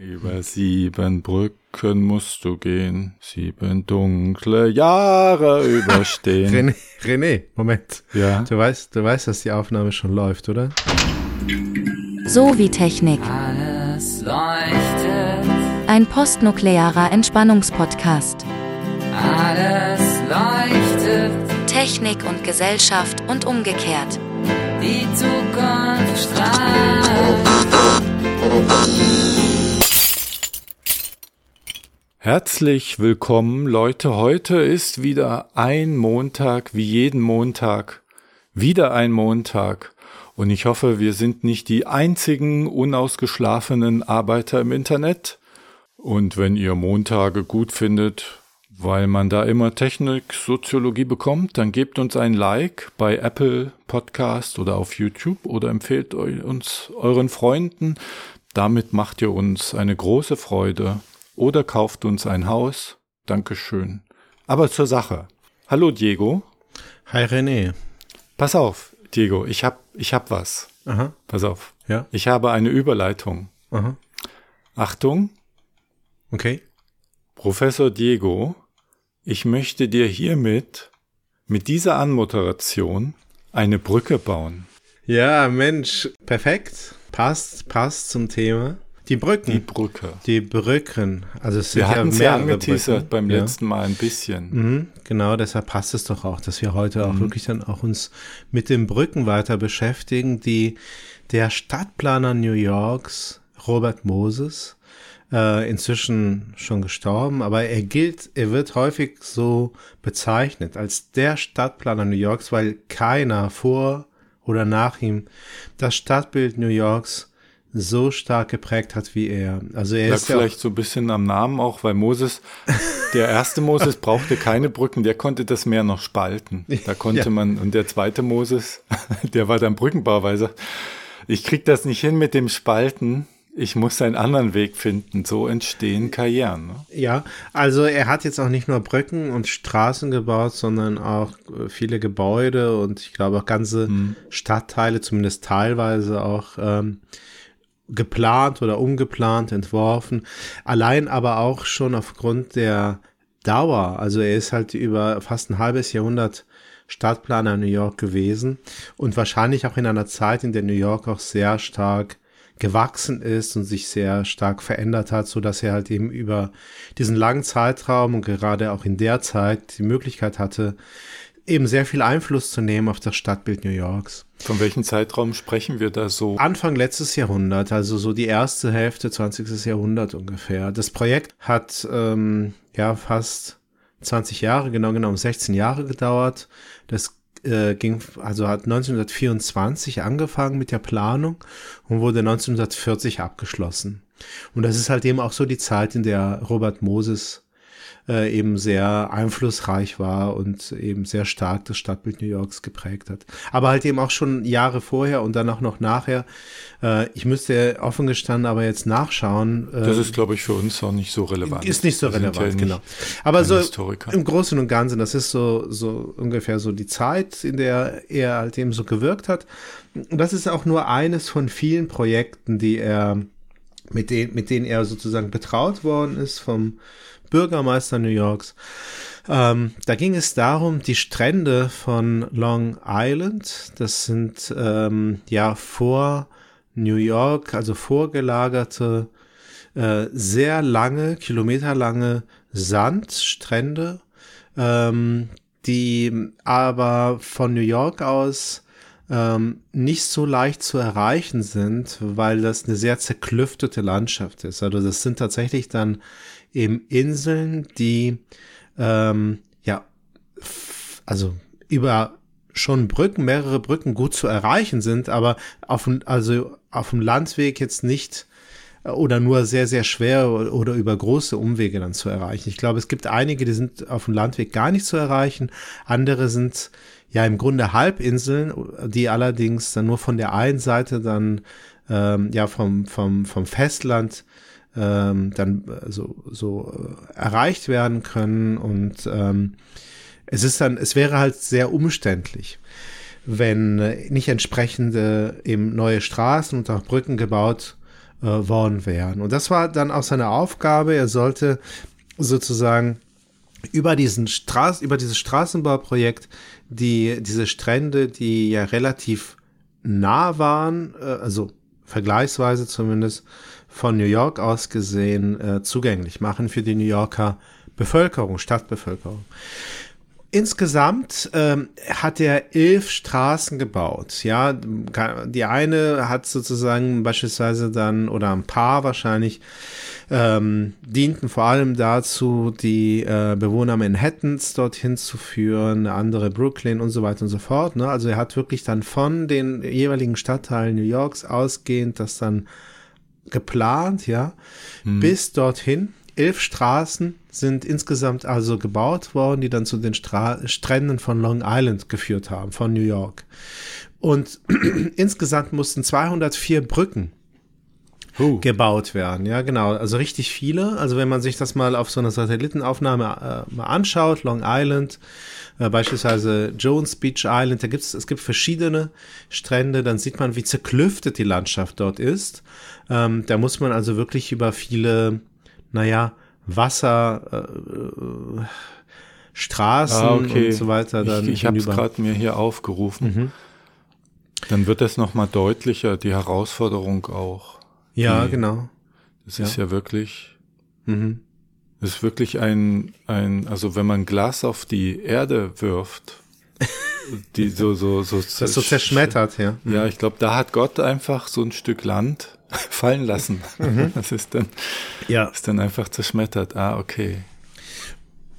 Über sieben Brücken musst du gehen, sieben dunkle Jahre überstehen. René, René, Moment. Ja. Du weißt, du weißt, dass die Aufnahme schon läuft, oder? So wie Technik. Alles leuchtet, Ein postnuklearer Entspannungspodcast. alles leuchtet, Technik und Gesellschaft und umgekehrt. die Zukunft strahlt. Herzlich willkommen, Leute. Heute ist wieder ein Montag, wie jeden Montag. Wieder ein Montag. Und ich hoffe, wir sind nicht die einzigen unausgeschlafenen Arbeiter im Internet. Und wenn ihr Montage gut findet, weil man da immer Technik, Soziologie bekommt, dann gebt uns ein Like bei Apple Podcast oder auf YouTube oder empfehlt uns euren Freunden. Damit macht ihr uns eine große Freude. Oder kauft uns ein Haus. Dankeschön. Aber zur Sache. Hallo Diego. Hi René. Pass auf, Diego, ich hab, ich hab was. Aha, Pass auf. ja, Ich habe eine Überleitung. aha, Achtung, okay. Professor Diego, ich möchte dir hiermit mit dieser Anmoderation eine Brücke bauen. Ja, Mensch, perfekt. Passt, passt zum Thema. Die Brücken. Die Brücke. Die Brücken. Also es sind Wir hatten ja mehrere angeteasert Brücken. beim ja. letzten Mal ein bisschen. Mhm, genau, deshalb passt es doch auch, dass wir heute auch Mhm. wirklich dann auch uns mit den Brücken weiter beschäftigen, die der Stadtplaner New Yorks, Robert Moses, äh, inzwischen schon gestorben, aber er gilt, er wird häufig so bezeichnet als der Stadtplaner New Yorks, weil keiner vor oder nach ihm das Stadtbild New Yorks so stark geprägt hat wie er. Also er Lag ist ja vielleicht so ein bisschen am Namen auch, weil Moses, der erste Moses brauchte keine Brücken, der konnte das Meer noch spalten. Da konnte Ja. man, und der zweite Moses, der war dann Brückenbauweise. Ich krieg das nicht hin mit dem Spalten. Ich muss einen anderen Weg finden. So entstehen Karrieren. Ne? Ja, also er hat jetzt auch nicht nur Brücken und Straßen gebaut, sondern auch äh, viele Gebäude und ich glaube auch ganze Stadtteile, zumindest teilweise auch ähm, geplant oder umgeplant, entworfen. Allein aber auch schon aufgrund der Dauer. Also er ist halt über fast ein halbes Jahrhundert Stadtplaner in New York gewesen und wahrscheinlich auch in einer Zeit, in der New York auch sehr stark gewachsen ist und sich sehr stark verändert hat, so dass er halt eben über diesen langen Zeitraum und gerade auch in der Zeit die Möglichkeit hatte, eben sehr viel Einfluss zu nehmen auf das Stadtbild New Yorks. Von welchem Zeitraum sprechen wir da so? Anfang letztes Jahrhundert, also so die erste Hälfte 20. Jahrhundert ungefähr. Das Projekt hat ähm, ja fast 20 Jahre, genau genommen 16 Jahre gedauert. Das äh, ging, also hat 1924 angefangen mit der Planung und wurde 1940 abgeschlossen. Und das ist halt eben auch so die Zeit, in der Robert Moses äh, eben sehr einflussreich war und eben sehr stark das Stadtbild New Yorks geprägt hat. Aber halt eben auch schon Jahre vorher und dann auch noch nachher. Äh, ich müsste offen gestanden aber jetzt nachschauen. Äh, Das ist, glaube ich, für uns auch nicht so relevant. ist nicht so relevant, ja genau. Aber so Historiker. im Großen und Ganzen, das ist so, so ungefähr so die Zeit, in der er halt eben so gewirkt hat. Und das ist auch nur eines von vielen Projekten, die er, mit denen, mit denen er sozusagen betraut worden ist vom Bürgermeister New Yorks. Ähm, da ging es darum, die Strände von Long Island, das sind ähm, ja vor New York, also vorgelagerte äh, sehr lange, kilometerlange Sandstrände, ähm, die aber von New York aus ähm, nicht so leicht zu erreichen sind, weil das eine sehr zerklüftete Landschaft ist. Also das sind tatsächlich dann eben Inseln, die ähm, ja also über schon Brücken, mehrere Brücken gut zu erreichen sind, aber auf dem, also auf dem Landweg jetzt nicht äh, oder nur sehr, sehr schwer oder über große Umwege dann zu erreichen. Ich glaube, es gibt einige, die sind auf dem Landweg gar nicht zu erreichen. Andere sind ja im Grunde Halbinseln, die allerdings dann nur von der einen Seite dann ähm, ja vom, vom, vom Festland ähm, dann äh, so, so äh, erreicht werden können und ähm, es ist dann, es wäre halt sehr umständlich, wenn äh, nicht entsprechende eben neue Straßen und auch Brücken gebaut äh, worden wären. Und das war dann auch seine Aufgabe. Er sollte sozusagen über diesen Straß, über dieses Straßenbauprojekt die, diese Strände, die ja relativ nah waren, äh, also vergleichsweise zumindest von New York aus gesehen, äh, zugänglich machen für die New Yorker Bevölkerung, Stadtbevölkerung. Insgesamt ähm, hat er elf Straßen gebaut. Ja, die eine hat sozusagen beispielsweise dann oder ein paar wahrscheinlich ähm, dienten vor allem dazu, die äh, Bewohner Manhattans dorthin zu führen, andere Brooklyn und so weiter und so fort. Ne? Also er hat wirklich dann von den jeweiligen Stadtteilen New Yorks ausgehend das dann geplant, ja, hm. bis dorthin elf Straßen sind insgesamt also gebaut worden, die dann zu den Stra Stränden von Long Island geführt haben, von New York. Und insgesamt mussten 204 Brücken uh. gebaut werden. Ja, genau. Also richtig viele. Also wenn man sich das mal auf so einer Satellitenaufnahme äh, mal anschaut, Long Island, äh, beispielsweise Jones Beach Island, da gibt's, es gibt verschiedene Strände, dann sieht man, wie zerklüftet die Landschaft dort ist. Ähm, da muss man also wirklich über viele naja, Wasser, äh, Straßen ah, okay. und so weiter. Dann ich ich habe es gerade mir hier aufgerufen. Mhm. Dann wird das nochmal deutlicher, die Herausforderung auch. Ja, die, genau. Das ja. ist ja wirklich, mhm. das ist wirklich ein, ein, also wenn man Glas auf die Erde wirft, die so, so, so, das so zerschmettert, ja. Ja, ich glaube, da hat Gott einfach so ein Stück Land fallen lassen. Mhm. Das ist dann, ja. ist dann einfach zerschmettert. Ah, okay.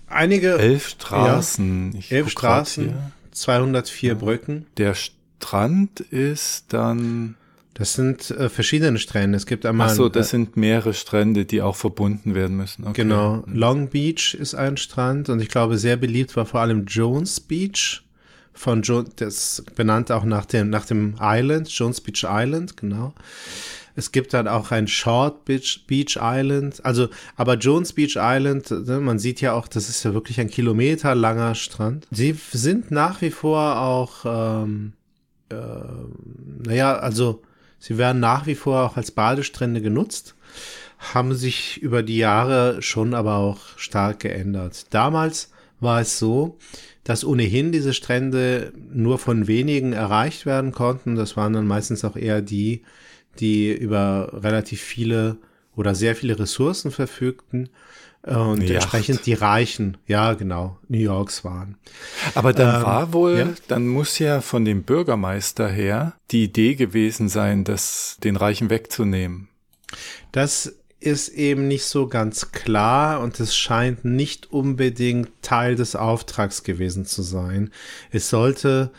Einige. Elf Straßen. Ja, elf Straßen, 204 ja. Brücken. Der Strand ist dann. Das sind äh, verschiedene Strände. Es gibt einmal. Ach so, das äh, sind mehrere Strände, die auch verbunden werden müssen. Okay. Genau. Long Beach ist ein Strand und ich glaube, sehr beliebt war vor allem Jones Beach von jo das benannt auch nach dem, nach dem Island, Jones Beach Island, genau. Es gibt dann auch ein Short Beach, Beach Island. Also, aber Jones Beach Island, ne, man sieht ja auch, das ist ja wirklich ein kilometerlanger Strand. Sie sind nach wie vor auch, ähm, äh, naja, also sie werden nach wie vor auch als Badestrände genutzt, haben sich über die Jahre schon aber auch stark geändert. Damals war es so, dass ohnehin diese Strände nur von wenigen erreicht werden konnten. Das waren dann meistens auch eher die, die über relativ viele oder sehr viele Ressourcen verfügten und Yacht. entsprechend die Reichen, ja genau, New Yorks waren. Aber dann ähm, war wohl, ja? dann muss ja von dem Bürgermeister her die Idee gewesen sein, das den Reichen wegzunehmen. Das ist eben nicht so ganz klar und es scheint nicht unbedingt Teil des Auftrags gewesen zu sein. Es sollte,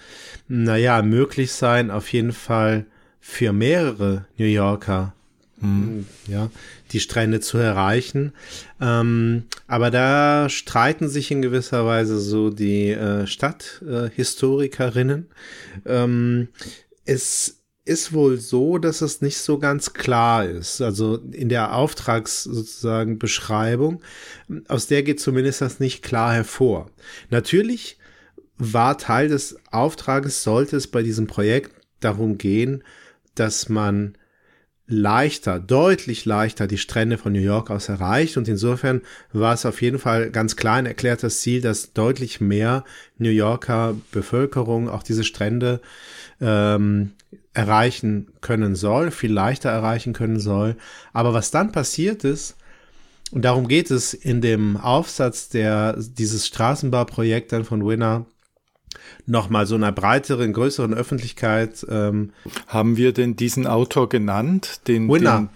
naja, möglich sein, auf jeden Fall für mehrere New Yorker hm. ja, die Strände zu erreichen. Ähm, aber da streiten sich in gewisser Weise so die äh, Stadthistorikerinnen. Äh, ähm, es ist wohl so, dass es nicht so ganz klar ist. Also in der Auftrags sozusagen Beschreibung, aus der geht zumindest das nicht klar hervor. Natürlich war Teil des Auftrages, sollte es bei diesem Projekt darum gehen, dass man leichter, deutlich leichter die Strände von New York aus erreicht. Und insofern war es auf jeden Fall ganz klar ein erklärtes Ziel, dass deutlich mehr New Yorker Bevölkerung auch diese Strände ähm, erreichen können soll, viel leichter erreichen können soll. Aber was dann passiert ist, und darum geht es in dem Aufsatz der, dieses Straßenbauprojekt dann von Winner, nochmal so einer breiteren, größeren Öffentlichkeit. Ähm, Haben wir denn diesen Autor genannt? Den, Winner. Den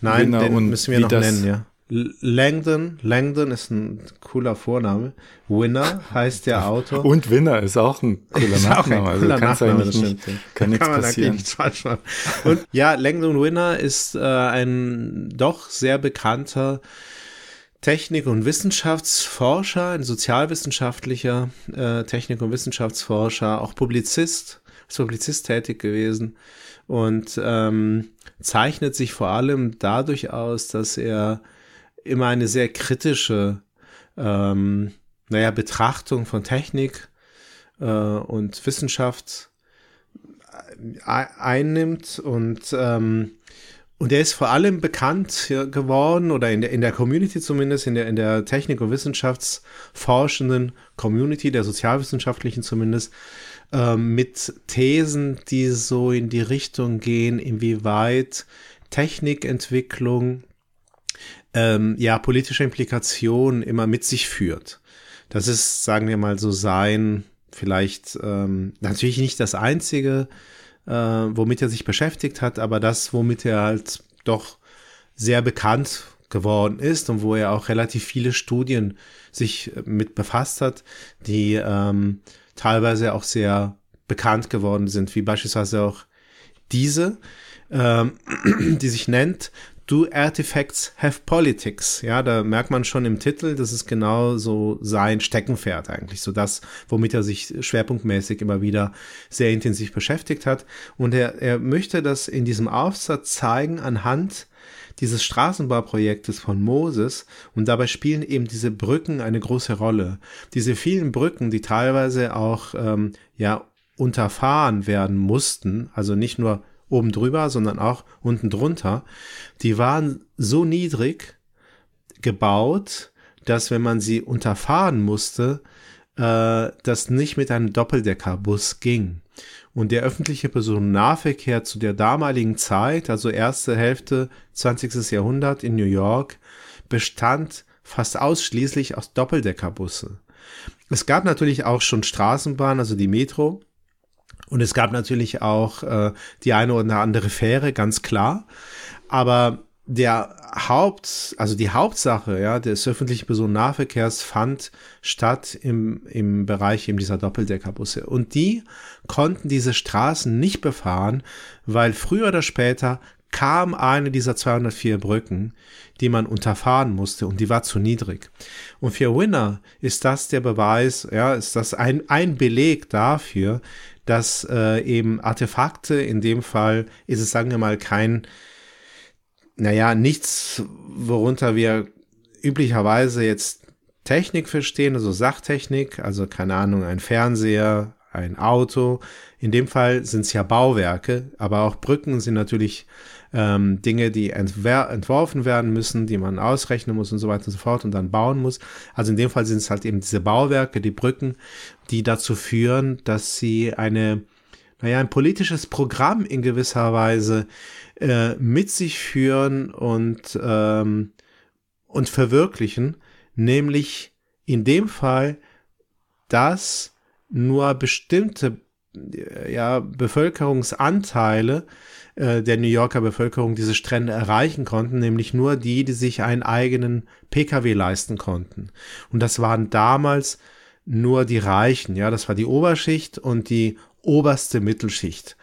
Nein, Winner den müssen wir noch nennen, ja. Langdon, Langdon ist ein cooler Vorname. Winner heißt der Autor. Und Winner ist auch ein cooler ist Nachname. Ein cooler also Nachname, das nicht, kann nichts kann passieren. Nichts falsch machen. Und ja, Langdon Winner ist äh, ein doch sehr bekannter Technik- und Wissenschaftsforscher, ein sozialwissenschaftlicher äh, Technik- und Wissenschaftsforscher, auch Publizist, ist Publizist tätig gewesen und ähm, zeichnet sich vor allem dadurch aus, dass er immer eine sehr kritische, ähm, naja, Betrachtung von Technik äh, und Wissenschaft äh, einnimmt und ähm, und der ist vor allem bekannt geworden oder in der, in der Community zumindest, in der, in der Technik- und Wissenschaftsforschenden Community, der sozialwissenschaftlichen zumindest, äh, mit Thesen, die so in die Richtung gehen, inwieweit Technikentwicklung ähm, ja politische Implikationen immer mit sich führt. Das ist, sagen wir mal, so sein, vielleicht ähm, natürlich nicht das einzige äh, womit er sich beschäftigt hat, aber das, womit er halt doch sehr bekannt geworden ist und wo er auch relativ viele Studien sich mit befasst hat, die ähm, teilweise auch sehr bekannt geworden sind, wie beispielsweise auch diese, ähm, die sich nennt Do Artifacts Have Politics? Ja, da merkt man schon im Titel, das ist genau so sein Steckenpferd eigentlich, so das, womit er sich schwerpunktmäßig immer wieder sehr intensiv beschäftigt hat. Und er, er möchte das in diesem Aufsatz zeigen anhand dieses Straßenbauprojektes von Moses und dabei spielen eben diese Brücken eine große Rolle. Diese vielen Brücken, die teilweise auch ähm, ja unterfahren werden mussten, also nicht nur oben drüber, sondern auch unten drunter, die waren so niedrig gebaut, dass wenn man sie unterfahren musste, äh, das nicht mit einem Doppeldeckerbus ging. Und der öffentliche Personennahverkehr zu der damaligen Zeit, also erste Hälfte 20. Jahrhundert in New York, bestand fast ausschließlich aus Doppeldeckerbusse. Es gab natürlich auch schon Straßenbahnen, also die Metro, und es gab natürlich auch äh, die eine oder andere Fähre, ganz klar. Aber der Haupt, also die Hauptsache ja, des öffentlichen Personennahverkehrs fand statt im, im Bereich eben dieser Doppeldeckerbusse. Und die konnten diese Straßen nicht befahren, weil früher oder später kam eine dieser 204 Brücken, die man unterfahren musste und die war zu niedrig. Und für Winner ist das der Beweis, ja, ist das ein, ein Beleg dafür, dass äh, eben Artefakte, in dem Fall ist es, sagen wir mal, kein, naja, nichts, worunter wir üblicherweise jetzt Technik verstehen, also Sachtechnik, also keine Ahnung, ein Fernseher, ein Auto. In dem Fall sind es ja Bauwerke, aber auch Brücken sind natürlich ähm, Dinge, die entworfen werden müssen, die man ausrechnen muss und so weiter und so fort und dann bauen muss. Also in dem Fall sind es halt eben diese Bauwerke, die Brücken, die dazu führen, dass sie eine, naja, ein politisches Programm in gewisser Weise äh, mit sich führen und, ähm, und verwirklichen, nämlich in dem Fall, dass nur bestimmte ja, Bevölkerungsanteile äh, der New Yorker Bevölkerung diese Strände erreichen konnten, nämlich nur die, die sich einen eigenen Pkw leisten konnten. Und das waren damals nur die Reichen, ja, das war die Oberschicht und die oberste Mittelschicht.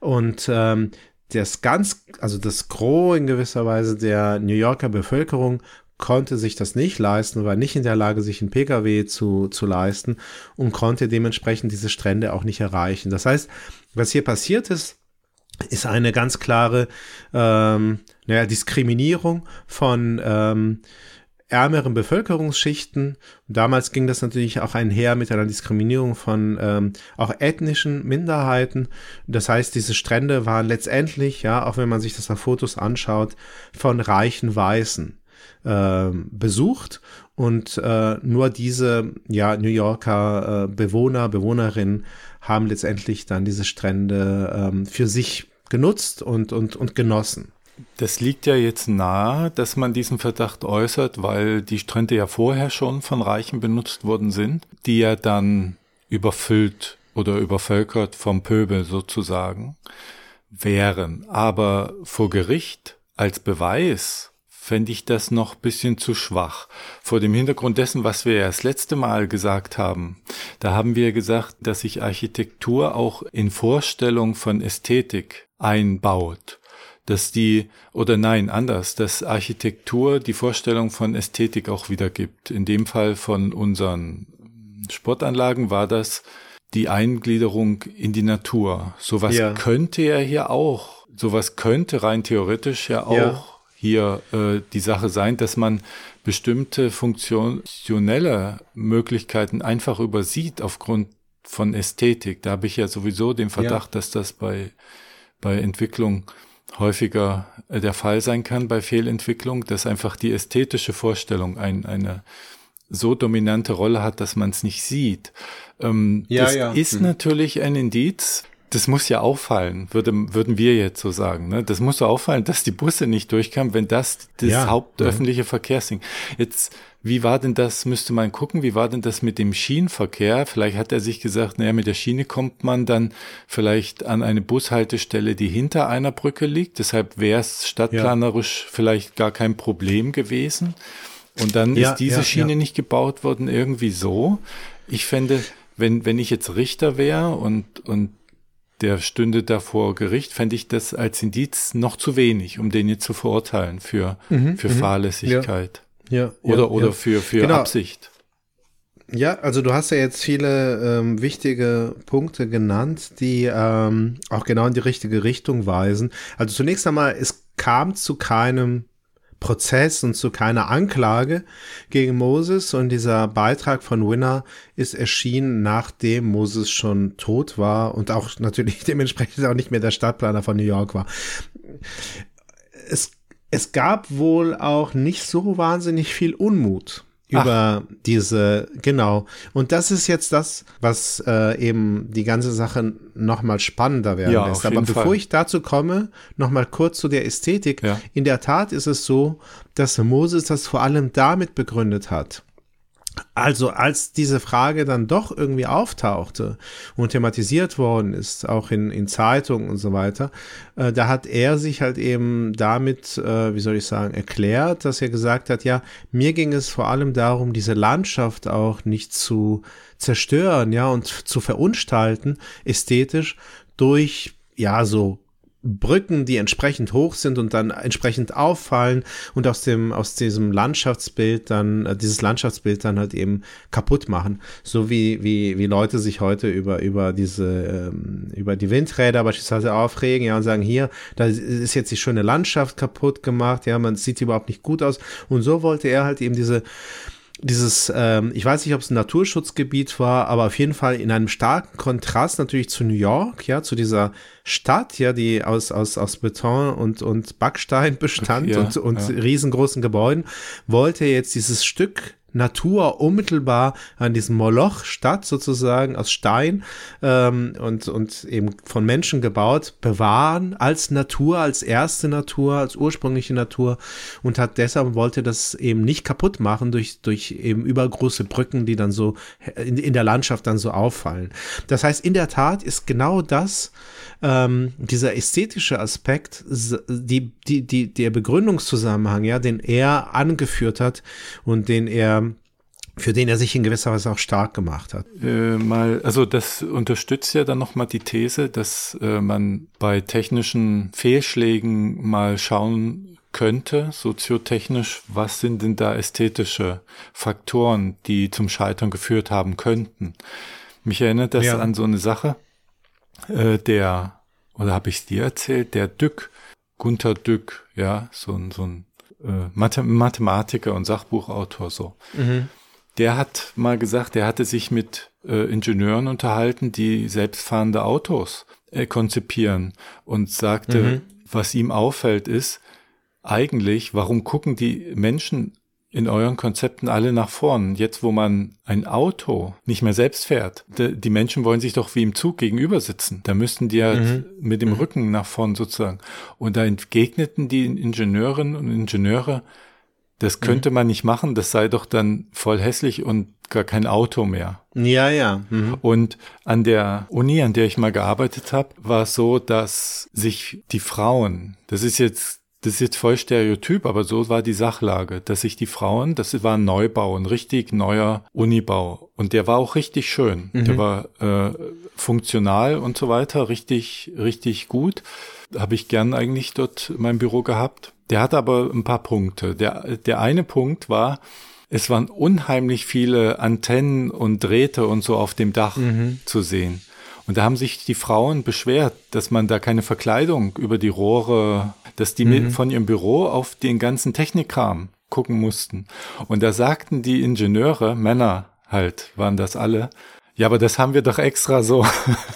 Und ähm, das ganz, also das Gros in gewisser Weise der New Yorker Bevölkerung konnte sich das nicht leisten, war nicht in der Lage, sich einen Pkw zu, zu leisten und konnte dementsprechend diese Strände auch nicht erreichen. Das heißt, was hier passiert ist, ist eine ganz klare ähm, naja, Diskriminierung von ähm, ärmeren Bevölkerungsschichten. Damals ging das natürlich auch einher mit einer Diskriminierung von ähm, auch ethnischen Minderheiten. Das heißt, diese Strände waren letztendlich, ja, auch wenn man sich das auf Fotos anschaut, von reichen Weißen äh, besucht und äh, nur diese ja New Yorker äh, Bewohner Bewohnerinnen haben letztendlich dann diese Strände ähm, für sich genutzt und, und, und genossen. Das liegt ja jetzt nahe, dass man diesen Verdacht äußert, weil die Strände ja vorher schon von Reichen benutzt worden sind, die ja dann überfüllt oder übervölkert vom Pöbel sozusagen wären. Aber vor Gericht als Beweis fände ich das noch bisschen zu schwach. Vor dem Hintergrund dessen, was wir ja das letzte Mal gesagt haben, da haben wir gesagt, dass sich Architektur auch in Vorstellung von Ästhetik einbaut. Dass die, oder nein, anders, dass Architektur die Vorstellung von Ästhetik auch wiedergibt. In dem Fall von unseren Sportanlagen war das die Eingliederung in die Natur. Sowas ja. könnte ja hier auch, sowas könnte rein theoretisch ja auch ja hier äh, die Sache sein, dass man bestimmte funktionelle Möglichkeiten einfach übersieht aufgrund von Ästhetik. Da habe ich ja sowieso den Verdacht, ja. dass das bei, bei Entwicklung häufiger äh, der Fall sein kann bei Fehlentwicklung, dass einfach die ästhetische Vorstellung ein, eine so dominante Rolle hat, dass man es nicht sieht. Ähm, Ja, das ja. ist Hm. natürlich ein Indiz. Das muss ja auffallen, würde, würden wir jetzt so sagen. Ne? Das muss so auffallen, dass die Busse nicht durchkamen, wenn das das Ja, hauptöffentliche Verkehrsding. Jetzt, wie war denn das, müsste man gucken, wie war denn das mit dem Schienenverkehr? Vielleicht hat er sich gesagt, naja, mit der Schiene kommt man dann vielleicht an eine Bushaltestelle, die hinter einer Brücke liegt. Deshalb wäre es stadtplanerisch vielleicht gar kein Problem gewesen. Und dann Ja, ist diese ja, Schiene ja. nicht gebaut worden, irgendwie so. Ich fände, wenn, wenn ich jetzt Richter wäre und, und der stünde da vor Gericht, fände ich das als Indiz noch zu wenig, um den jetzt zu verurteilen für, für Fahrlässigkeit. Ja, Oder, ja, oder ja. für, für Genau. Absicht. Ja, also du hast ja jetzt viele ähm, wichtige Punkte genannt, die ähm, auch genau in die richtige Richtung weisen. Also zunächst einmal, es kam zu keinem Prozess und zu keiner Anklage gegen Moses und dieser Beitrag von Winner ist erschienen, nachdem Moses schon tot war und auch natürlich dementsprechend auch nicht mehr der Stadtplaner von New York war. Es, es gab wohl auch nicht so wahnsinnig viel Unmut über diese, genau. Und das ist jetzt das, was äh, eben die ganze Sache nochmal spannender werden Ja, lässt. Aber bevor Fall. ich dazu komme, nochmal kurz zu der Ästhetik. Ja. In der Tat ist es so, dass Moses das vor allem damit begründet hat. Also als diese Frage dann doch irgendwie auftauchte und thematisiert worden ist, auch in, in Zeitungen und so weiter, äh, da hat er sich halt eben damit, äh, wie soll ich sagen, erklärt, dass er gesagt hat, ja, mir ging es vor allem darum, diese Landschaft auch nicht zu zerstören, ja, und zu verunstalten, ästhetisch, durch, ja, so Brücken, die entsprechend hoch sind und dann entsprechend auffallen und aus dem aus diesem Landschaftsbild dann äh, dieses Landschaftsbild dann halt eben kaputt machen, so wie wie wie Leute sich heute über über diese ähm, über die Windräder beispielsweise aufregen, ja und sagen hier, da ist jetzt die schöne Landschaft kaputt gemacht, ja, man sieht überhaupt nicht gut aus. Und so wollte er halt eben diese dieses, ähm, ich weiß nicht, ob es ein Naturschutzgebiet war, aber auf jeden Fall in einem starken Kontrast natürlich zu New York, ja, zu dieser Stadt, ja, die aus, aus, aus Beton und, und Backstein bestand Ja, und, und ja. riesengroßen Gebäuden, wollte er jetzt dieses Stück Natur unmittelbar an diesem Moloch Stadt sozusagen aus Stein ähm, und, und eben von Menschen gebaut, bewahren als Natur, als erste Natur, als ursprüngliche Natur und hat deshalb wollte das eben nicht kaputt machen durch, durch eben übergroße Brücken, die dann so in, in der Landschaft dann so auffallen. Das heißt, in der Tat ist genau das, ähm, dieser ästhetische Aspekt, die, die, die, der Begründungszusammenhang, ja, den er angeführt hat und den er, für den er sich in gewisser Weise auch stark gemacht hat. Äh, mal, also das unterstützt ja dann nochmal die These, dass äh, man bei technischen Fehlschlägen mal schauen könnte, soziotechnisch, was sind denn da ästhetische Faktoren, die zum Scheitern geführt haben könnten. Mich erinnert das Ja. an so eine Sache, äh, der, oder habe ich es dir erzählt, der Dück, Gunther Dück, ja, so ein, so ein äh, Mathe Mathematiker und Sachbuchautor so. Der hat mal gesagt, er hatte sich mit äh, Ingenieuren unterhalten, die selbstfahrende Autos äh, konzipieren und sagte, was ihm auffällt ist, eigentlich, warum gucken die Menschen in euren Konzepten alle nach vorn? Jetzt, wo man ein Auto nicht mehr selbst fährt, die Menschen wollen sich doch wie im Zug gegenüber sitzen. Da müssten die ja mit dem Rücken nach vorn sozusagen. Und da entgegneten die Ingenieurinnen und Ingenieure, das könnte man nicht machen, das sei doch dann voll hässlich und gar kein Auto mehr. Ja, ja. Mhm. Und an der Uni, an der ich mal gearbeitet habe, war es so, dass sich die Frauen, das ist jetzt, das ist jetzt voll Stereotyp, aber so war die Sachlage, dass sich die Frauen, das war ein Neubau, ein richtig neuer Unibau. Und der war auch richtig schön. Der war äh, funktional und so weiter, richtig, richtig gut. Habe ich gern eigentlich dort mein Büro gehabt. Der hatte aber ein paar Punkte. Der, der eine Punkt war, es waren unheimlich viele Antennen und Drähte und so auf dem Dach zu sehen. Und da haben sich die Frauen beschwert, dass man da keine Verkleidung über die Rohre, dass die mit von ihrem Büro auf den ganzen Technikkram gucken mussten. Und da sagten die Ingenieure, Männer halt, waren das alle, Ja, aber das haben wir doch extra so.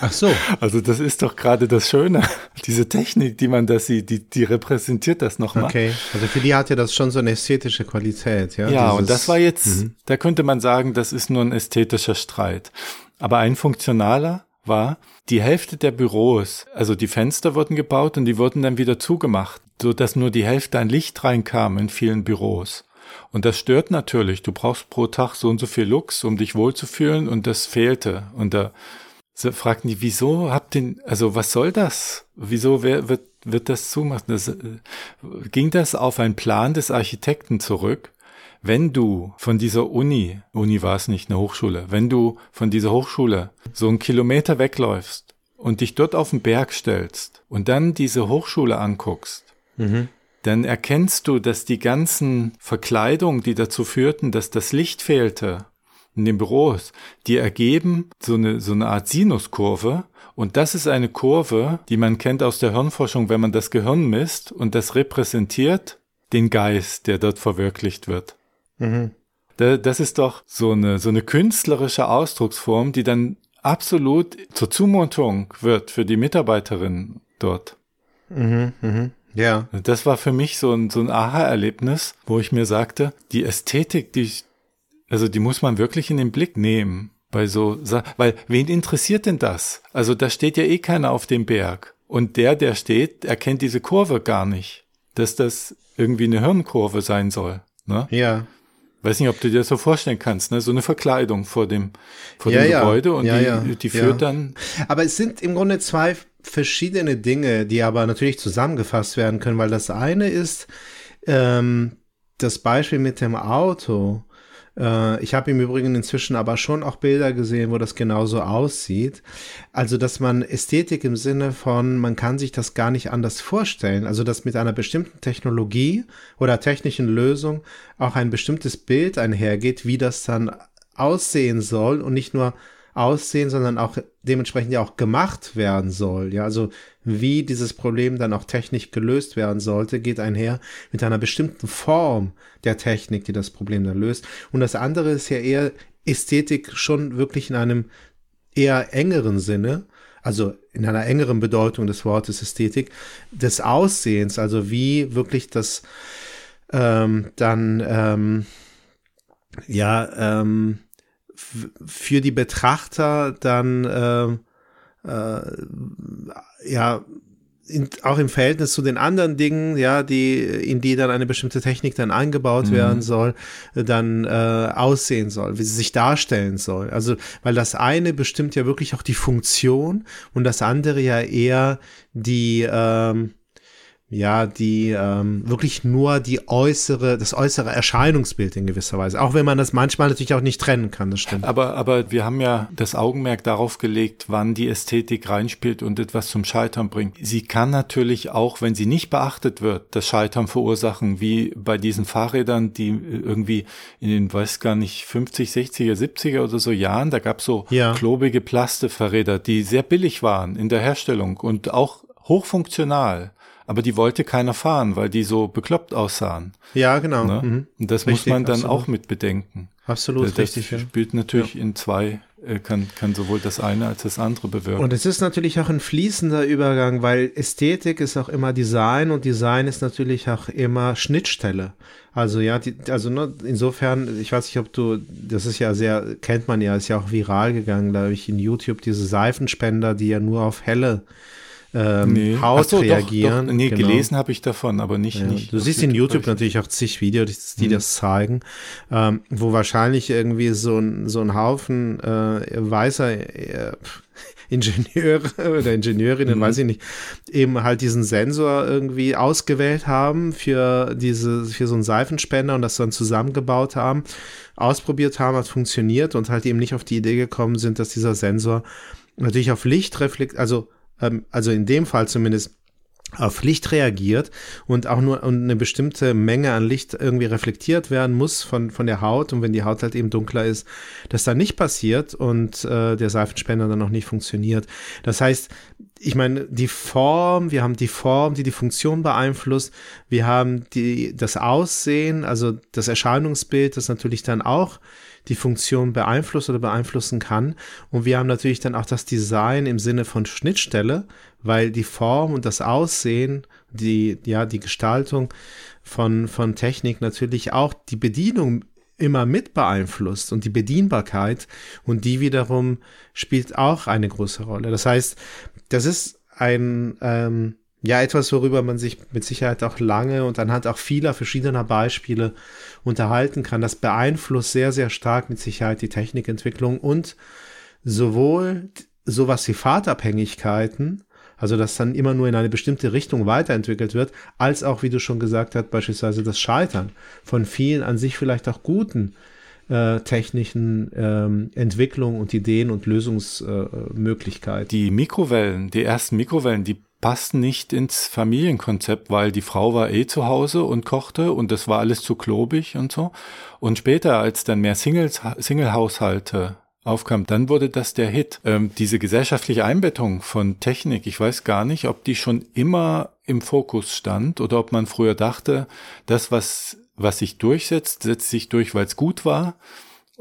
Ach so. Also das ist doch gerade das Schöne. Diese Technik, die man da sieht, die, die repräsentiert das nochmal. Okay. Also für die hat ja das schon so eine ästhetische Qualität, ja. Ja, Dieses- und das war jetzt, da könnte man sagen, das ist nur ein ästhetischer Streit. Aber ein funktionaler war, die Hälfte der Büros, also die Fenster wurden gebaut und die wurden dann wieder zugemacht, so dass nur die Hälfte an Licht reinkam in vielen Büros. Und das stört natürlich. Du brauchst pro Tag so und so viel Lux, um dich wohlzufühlen und das fehlte. Und da fragten die, wieso habt ihr, also was soll das? Wieso wer, wird, wird das zumachen? Das, äh, ging das auf einen Plan des Architekten zurück? Wenn du von dieser Uni, Uni war es nicht, eine Hochschule, wenn du von dieser Hochschule so einen Kilometer wegläufst und dich dort auf den Berg stellst und dann diese Hochschule anguckst, dann erkennst du, dass die ganzen Verkleidungen, die dazu führten, dass das Licht fehlte in den Büros, die ergeben so eine, so eine Art Sinuskurve. Und das ist eine Kurve, die man kennt aus der Hirnforschung, wenn man das Gehirn misst und das repräsentiert den Geist, der dort verwirklicht wird. Da- Das ist doch so eine, so eine künstlerische Ausdrucksform, die dann absolut zur Zumutung wird für die Mitarbeiterin dort. Ja. Das war für mich so ein, so ein Aha-Erlebnis, wo ich mir sagte, die Ästhetik, die, ich- also die muss man wirklich in den Blick nehmen. Bei so, weil wen interessiert denn das? Also da steht ja eh keiner auf dem Berg. Und der, der steht, erkennt diese Kurve gar nicht, dass das irgendwie eine Hirnkurve sein soll. Ne? Ja. Weiß nicht, ob du dir das so vorstellen kannst, ne? So eine Verkleidung vor dem, vor Ja, dem ja. Gebäude und Ja, die, die führt dann Aber es sind im Grunde zwei verschiedene Dinge, die aber natürlich zusammengefasst werden können, weil das eine ist ähm, das Beispiel mit dem Auto. Äh, ich habe im Übrigen inzwischen aber schon auch Bilder gesehen, wo das genauso aussieht. Also, dass man Ästhetik im Sinne von, man kann sich das gar nicht anders vorstellen. Also, dass mit einer bestimmten Technologie oder technischen Lösung auch ein bestimmtes Bild einhergeht, wie das dann aussehen soll und nicht nur aussehen, sondern auch dementsprechend ja auch gemacht werden soll. Ja, also wie dieses Problem dann auch technisch gelöst werden sollte, geht einher mit einer bestimmten Form der Technik, die das Problem dann löst. Und das andere ist ja eher Ästhetik schon wirklich in einem eher engeren Sinne, also in einer engeren Bedeutung des Wortes Ästhetik, des Aussehens, also wie wirklich das ähm, dann ähm, ja ähm, für die Betrachter dann ähm, äh, ja in, auch im Verhältnis zu den anderen Dingen, ja, die in die dann eine bestimmte Technik dann eingebaut werden soll, äh, dann äh, aussehen soll, wie sie sich darstellen soll. Also, weil das eine bestimmt ja wirklich auch die Funktion und das andere ja eher die ähm, ja, die ähm, wirklich nur die äußere, das äußere Erscheinungsbild in gewisser Weise. Auch wenn man das manchmal natürlich auch nicht trennen kann, das stimmt. Aber, aber wir haben ja das Augenmerk darauf gelegt, wann die Ästhetik reinspielt und etwas zum Scheitern bringt. Sie kann natürlich auch, wenn sie nicht beachtet wird, das Scheitern verursachen, wie bei diesen Fahrrädern, die irgendwie in den, weiß gar nicht, 50, 60er, 70er oder so Jahren, da gab's so Ja. klobige Plastefahrräder, die sehr billig waren in der Herstellung und auch hochfunktional. Aber die wollte keiner fahren, weil die so bekloppt aussahen. Ja, genau. Ne? Mhm. Und das muss Richtig, man dann absolut. auch mit bedenken. Absolut das richtig. Ja. spielt natürlich in zwei, äh, kann, kann sowohl das eine als das andere bewirken. Und es ist natürlich auch ein fließender Übergang, weil Ästhetik ist auch immer Design und Design ist natürlich auch immer Schnittstelle. Also ja, die, also ne, insofern, ich weiß nicht, ob du, das ist ja sehr, kennt man ja, ist ja auch viral gegangen, glaube ich, in YouTube, diese Seifenspender, die ja nur auf helle ähm, Haut Ach so, doch, reagieren. Doch, nee, Genau. gelesen habe ich davon, aber nicht. Ja, nicht du siehst in YouTube natürlich auch zig Videos, die Mhm. das zeigen, ähm, wo wahrscheinlich irgendwie so ein, so ein Haufen äh, weißer äh, Ingenieure oder Ingenieurinnen, Mhm. weiß ich nicht, eben halt diesen Sensor irgendwie ausgewählt haben für diese, für so einen Seifenspender und das dann zusammengebaut haben, ausprobiert haben, hat funktioniert und halt eben nicht auf die Idee gekommen sind, dass dieser Sensor natürlich auf Licht reflekt, also, ähm, also in dem Fall zumindest auf Licht reagiert und auch nur eine bestimmte Menge an Licht irgendwie reflektiert werden muss von, von der Haut und wenn die Haut halt eben dunkler ist, das dann nicht passiert und äh, der Seifenspender dann noch nicht funktioniert. Das heißt, ich meine, die Form, wir haben die Form, die die Funktion beeinflusst, wir haben die, das Aussehen, also das Erscheinungsbild, das natürlich dann auch die Funktion beeinflusst oder beeinflussen kann. Und wir haben natürlich dann auch das Design im Sinne von Schnittstelle, weil die Form und das Aussehen, die, ja, die Gestaltung von, von Technik natürlich auch die Bedienung immer mit beeinflusst und die Bedienbarkeit und die wiederum spielt auch eine große Rolle. Das heißt, das ist ein, ähm, ja, etwas, worüber man sich mit Sicherheit auch lange und anhand auch vieler verschiedener Beispiele unterhalten kann. Das beeinflusst sehr, sehr stark mit Sicherheit die Technikentwicklung und sowohl sowas wie Fahrtabhängigkeiten, also dass dann immer nur in eine bestimmte Richtung weiterentwickelt wird, als auch, wie du schon gesagt hast, beispielsweise das Scheitern von vielen an sich vielleicht auch guten äh, technischen ähm, Entwicklungen und Ideen und Lösungsmöglichkeiten. Äh, die Mikrowellen, die ersten Mikrowellen, die passten nicht ins Familienkonzept, weil die Frau war eh zu Hause und kochte und das war alles zu klobig und so. Und später, als dann mehr Singles, Single-Haushalte aufkam, dann wurde das der Hit. Ähm, diese gesellschaftliche Einbettung von Technik, ich weiß gar nicht, ob die schon immer im Fokus stand oder ob man früher dachte, das, was, was sich durchsetzt, setzt sich durch, weil es gut war.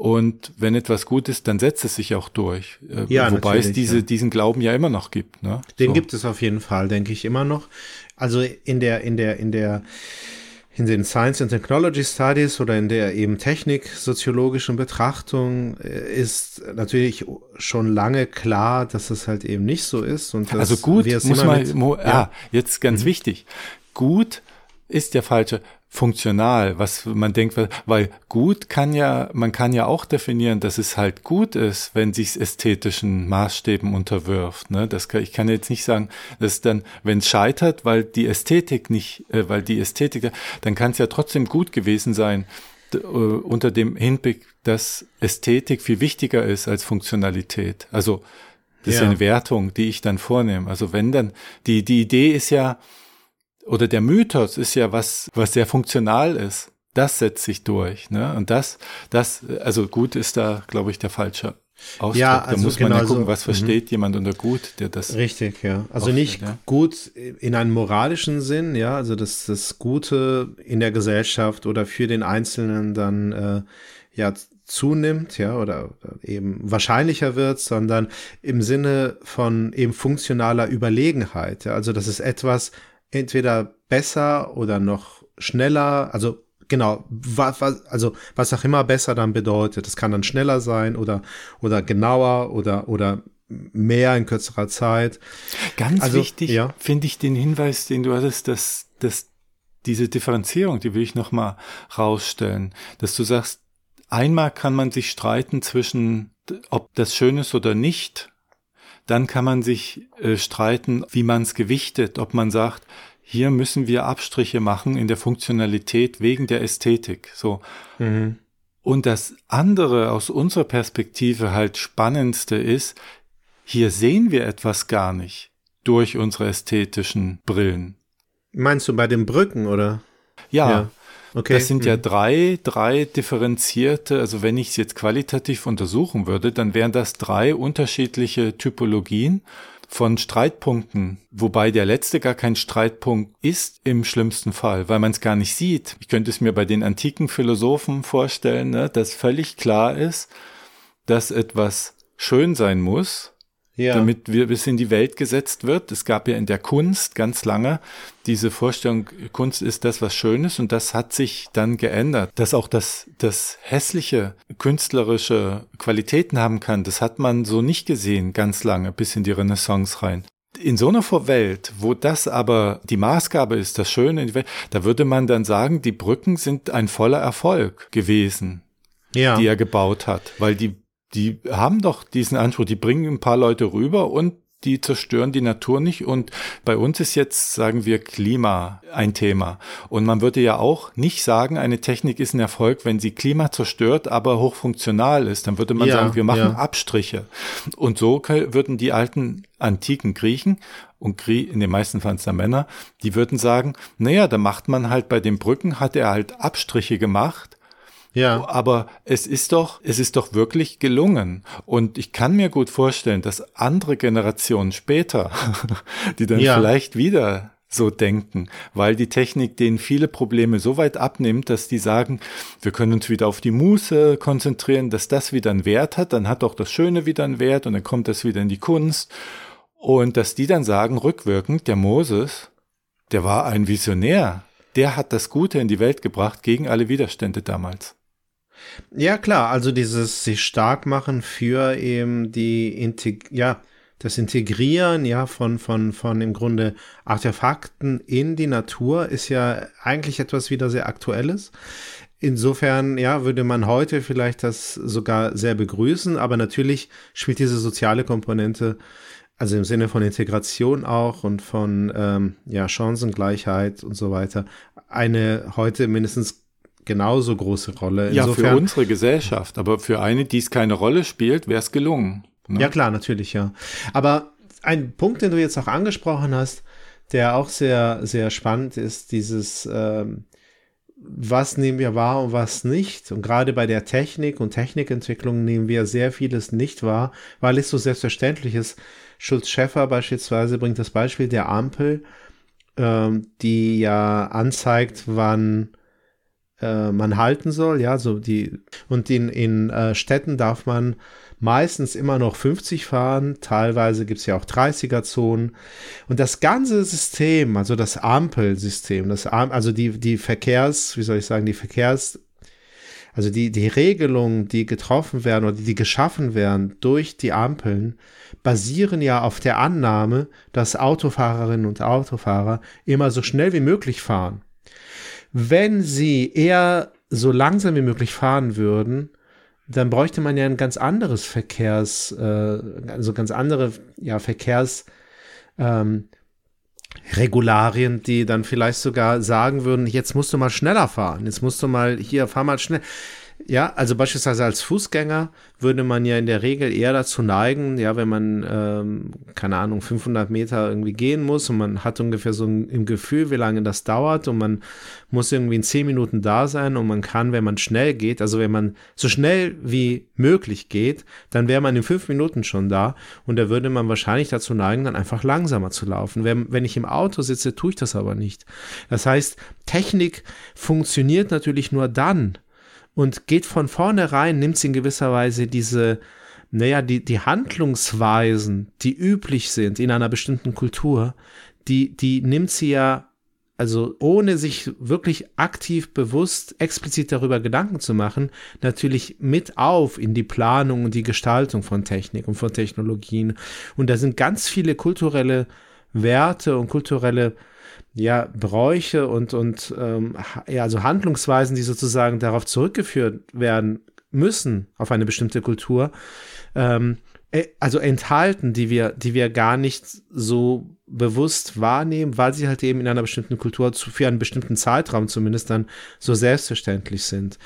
Und wenn etwas gut ist, dann setzt es sich auch durch. Äh, ja, Wobei es diese, ja. diesen Glauben ja immer noch gibt. Ne? Den so. gibt es auf jeden Fall, denke ich, immer noch. Also in der, in der, in der in den Science and Technology Studies oder in der eben Technik-soziologischen Betrachtung äh, ist natürlich schon lange klar, dass es halt eben nicht so ist. Und also gut, muss man, ja. ja, jetzt ganz mhm. wichtig. Gut ist der falsche funktional, was man denkt, weil gut kann ja, man kann ja auch definieren, dass es halt gut ist, wenn sich ästhetischen Maßstäben unterwirft. Ne? Das kann, ich kann jetzt nicht sagen, dass dann, wenn es scheitert, weil die Ästhetik nicht, äh, weil die Ästhetik, dann kann es ja trotzdem gut gewesen sein, äh, unter dem Hinblick, dass Ästhetik viel wichtiger ist als Funktionalität. Also das ja. ist eine Wertung, die ich dann vornehme. Also wenn dann, die, die Idee ist ja, oder der Mythos ist ja was, was sehr funktional ist. Das setzt sich durch, ne? Und das, das, also gut ist da, glaube ich, der falsche Ausdruck. Ja, also da muss man genau ja gucken, was so, versteht -hmm. jemand unter gut, der das. Richtig, ja. Also nicht ja? gut in einem moralischen Sinn, ja, also dass das Gute in der Gesellschaft oder für den Einzelnen dann äh, ja zunimmt, ja, oder, oder eben wahrscheinlicher wird, sondern im Sinne von eben funktionaler Überlegenheit. Ja, also das ist etwas, entweder besser oder noch schneller, also genau, was, was, also was auch immer besser dann bedeutet. Es kann dann schneller sein oder, oder genauer oder, oder mehr in kürzerer Zeit. Ganz also, wichtig ja. finde ich den Hinweis, den du hattest, dass, dass diese Differenzierung, die will ich nochmal rausstellen, dass du sagst, einmal kann man sich streiten zwischen, ob das schön ist oder nicht, dann kann man sich äh, streiten, wie man es gewichtet, ob man sagt, hier müssen wir Abstriche machen in der Funktionalität wegen der Ästhetik. So. Mhm. Und das andere aus unserer Perspektive halt spannendste ist, hier sehen wir etwas gar nicht durch unsere ästhetischen Brillen. Meinst du bei den Brücken, oder? Ja, ja. Okay. Das sind ja mhm. drei, drei differenzierte, also wenn ich es jetzt qualitativ untersuchen würde, dann wären das drei unterschiedliche Typologien von Streitpunkten, wobei der letzte gar kein Streitpunkt ist im schlimmsten Fall, weil man es gar nicht sieht. Ich könnte es mir bei den antiken Philosophen vorstellen, ne, dass völlig klar ist, dass etwas schön sein muss, ja. damit wir bis in die Welt gesetzt wird. Es gab ja in der Kunst ganz lange diese Vorstellung, Kunst ist das, was schön ist und das hat sich dann geändert. Dass auch das, das hässliche künstlerische Qualitäten haben kann, das hat man so nicht gesehen ganz lange bis in die Renaissance rein. In so einer Welt, wo das aber die Maßgabe ist, das Schöne in die Welt, da würde man dann sagen, die Brücken sind ein voller Erfolg gewesen, ja. die er gebaut hat, weil die die haben doch diesen Anspruch, die bringen ein paar Leute rüber und die zerstören die Natur nicht. Und bei uns ist jetzt, sagen wir, Klima ein Thema. Und man würde ja auch nicht sagen, eine Technik ist ein Erfolg, wenn sie Klima zerstört, aber hochfunktional ist. Dann würde man ja, sagen, wir machen ja. Abstriche. Und so würden die alten antiken Griechen und in den meisten Fällen der Männer, die würden sagen, naja, da macht man halt bei den Brücken, hat er halt Abstriche gemacht Ja. Aber es ist doch, es ist doch wirklich gelungen. Und ich kann mir gut vorstellen, dass andere Generationen später, die dann Ja. vielleicht wieder so denken, weil die Technik denen viele Probleme so weit abnimmt, dass die sagen, wir können uns wieder auf die Muße konzentrieren, dass das wieder einen Wert hat, dann hat auch das Schöne wieder einen Wert und dann kommt das wieder in die Kunst. Und dass die dann sagen, rückwirkend, der Moses, der war ein Visionär, der hat das Gute in die Welt gebracht gegen alle Widerstände damals. Ja, klar, also dieses sich stark machen für eben die Integ ja, das Integrieren ja von, von, von im Grunde Artefakten in die Natur ist ja eigentlich etwas wieder sehr Aktuelles. Insofern, ja, würde man heute vielleicht das sogar sehr begrüßen, aber natürlich spielt diese soziale Komponente, also im Sinne von Integration auch und von ähm, ja, Chancengleichheit und so weiter, eine heute mindestens genauso große Rolle. Ja, für Insofern, unsere Gesellschaft, aber für eine, die es keine Rolle spielt, wäre es gelungen. ne? Ja, klar, natürlich, ja. Aber ein Punkt, den du jetzt auch angesprochen hast, der auch sehr, sehr spannend ist, dieses, ähm, was nehmen wir wahr und was nicht. Und gerade bei der Technik und Technikentwicklung nehmen wir sehr vieles nicht wahr, weil es so selbstverständlich ist. Schulz-Schäffer beispielsweise bringt das Beispiel der Ampel, ähm, die ja anzeigt, wann äh, man halten soll, ja, so die und in, in äh, Städten darf man meistens immer noch 50 fahren, teilweise gibt es ja auch 30er-Zonen. Und das ganze System, also das Ampelsystem, das Am also die, die Verkehrs, wie soll ich sagen, die Verkehrs, also die, die Regelungen, die getroffen werden oder die geschaffen werden durch die Ampeln, basieren ja auf der Annahme, dass Autofahrerinnen und Autofahrer immer so schnell wie möglich fahren. Wenn sie eher so langsam wie möglich fahren würden, dann bräuchte man ja ein ganz anderes Verkehrs, äh, also ganz andere ja, Verkehrs, ähm, die dann vielleicht sogar sagen würden, jetzt musst du mal schneller fahren, jetzt musst du mal hier, fahr mal schnell. Ja, also beispielsweise als Fußgänger würde man ja in der Regel eher dazu neigen, ja, wenn man, ähm, keine Ahnung, 500 Meter irgendwie gehen muss und man hat ungefähr so ein, im Gefühl, wie lange das dauert und man muss irgendwie in 10 Minuten da sein und man kann, wenn man schnell geht, also wenn man so schnell wie möglich geht, dann wäre man in 5 Minuten schon da und da würde man wahrscheinlich dazu neigen, dann einfach langsamer zu laufen. Wenn, wenn ich im Auto sitze, tue ich das aber nicht. Das heißt, Technik funktioniert natürlich nur dann, und geht von vornherein, nimmt sie in gewisser Weise diese, naja, die, die Handlungsweisen, die üblich sind in einer bestimmten Kultur, die, die nimmt sie ja, also ohne sich wirklich aktiv, bewusst, explizit darüber Gedanken zu machen, natürlich mit auf in die Planung und die Gestaltung von Technik und von Technologien. Und da sind ganz viele kulturelle Werte und kulturelle ja, Bräuche und, und ähm, ja, also Handlungsweisen, die sozusagen darauf zurückgeführt werden müssen, auf eine bestimmte Kultur, ähm, äh, also enthalten, die wir, die wir gar nicht so bewusst wahrnehmen, weil sie halt eben in einer bestimmten Kultur zu, für einen bestimmten Zeitraum zumindest dann so selbstverständlich sind.